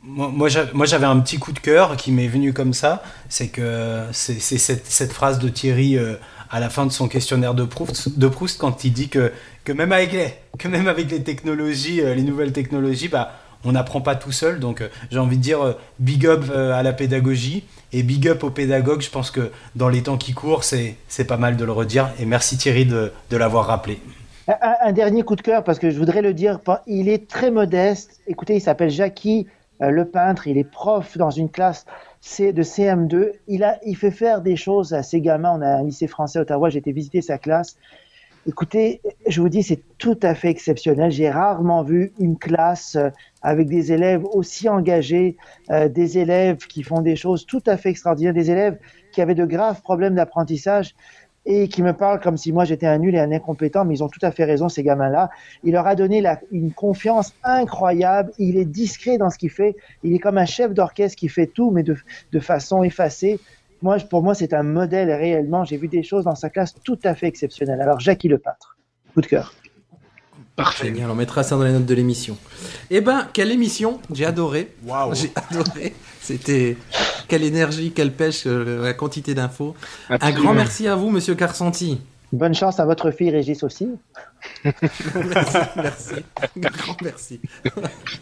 Moi, moi, j'a- moi, j'avais un petit coup de cœur qui m'est venu comme ça. C'est que c'est cette phrase de Thierry euh, à la fin de son questionnaire de Proust, de Proust quand il dit que, que, même avec les, que même avec les technologies, euh, les nouvelles technologies, bah, on n'apprend pas tout seul. Donc euh, j'ai envie de dire euh, big up euh, à la pédagogie et big up aux pédagogues. Je pense que dans les temps qui courent, c'est pas mal de le redire. Et merci Thierry de, de l'avoir rappelé. Un, dernier coup de cœur, parce que je voudrais le dire, il est très modeste. Écoutez, il s'appelle Jackie, le peintre, il est prof dans une classe de CM2. Il, a, il fait faire des choses à ses gamins. On a un lycée français à Ottawa, j'ai été visiter sa classe. Écoutez, je vous dis, c'est tout à fait exceptionnel. J'ai rarement vu une classe euh, avec des élèves aussi engagés, euh, des élèves qui font des choses tout à fait extraordinaires, des élèves qui avaient de graves problèmes d'apprentissage et qui me parlent comme si moi j'étais un nul et un incompétent, mais ils ont tout à fait raison, ces gamins-là. Il leur a donné une confiance incroyable, il est discret dans ce qu'il fait, il est comme un chef d'orchestre qui fait tout, mais de façon effacée. Moi, pour moi, c'est un modèle réellement. J'ai vu des choses dans sa classe tout à fait exceptionnelles. Alors, Jackie le peintre, coup de cœur. Parfait. Génial, on mettra ça dans les notes de l'émission. Eh ben, quelle émission? J'ai adoré. Waouh J'ai adoré. C'était quelle énergie, quelle pêche, euh, la quantité d'infos. Un grand merci à vous, Monsieur Carsanti. Bonne chance à votre fille Régis aussi. merci, merci. Un grand merci.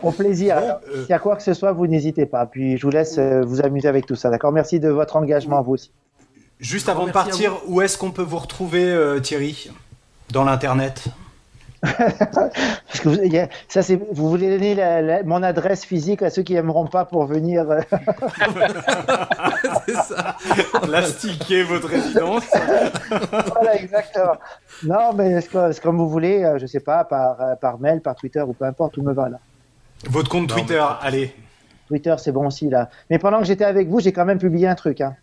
Au plaisir. Alors, euh, S'il y a quoi que ce soit, vous n'hésitez pas. Puis je vous laisse euh, vous amuser avec tout ça. D'accord? Merci de votre engagement, vous aussi. Juste avant de partir, où est-ce qu'on peut vous retrouver, euh, Thierry? Dans l'internet? Parce que vous, il y a- ça, c'est, vous voulez donner la- la- mon adresse physique à ceux qui aimeront pas pour venir. euh, C'est ça. Plastiquer votre résidence. voilà, exactement. Non, mais c'est comme, c'est comme vous voulez, euh, je sais pas, par, euh, par mail, par Twitter ou peu importe, tout me va là. Votre compte Non, Twitter, mais- allez. Twitter, c'est bon aussi là. Mais pendant que j'étais avec vous, j'ai quand même publié un truc. Hein.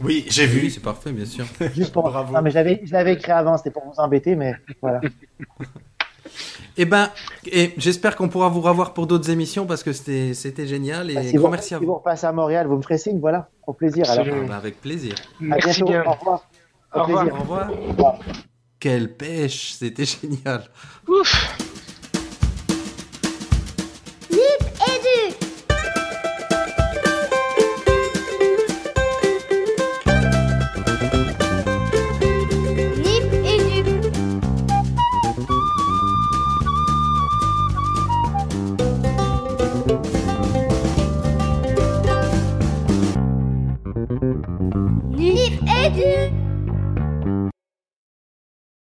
Oui, j'ai Oui, vu. c'est parfait, bien sûr. Juste pour. Bravo. Non, mais je l'avais, je l'avais écrit avant, c'était pour vous embêter, mais voilà. Eh ben, et j'espère qu'on pourra vous revoir pour d'autres émissions parce que c'était c'était génial et Bah, si grand vous, merci à si vous vous. repassez à Montréal, vous me ferez signe, voilà. Au plaisir. Alors. Ah, bah, avec plaisir. À Merci bientôt. bien. Au revoir. Au Au revoir. Au revoir. revoir. Quelle pêche, c'était génial. Ouf. Édu Nip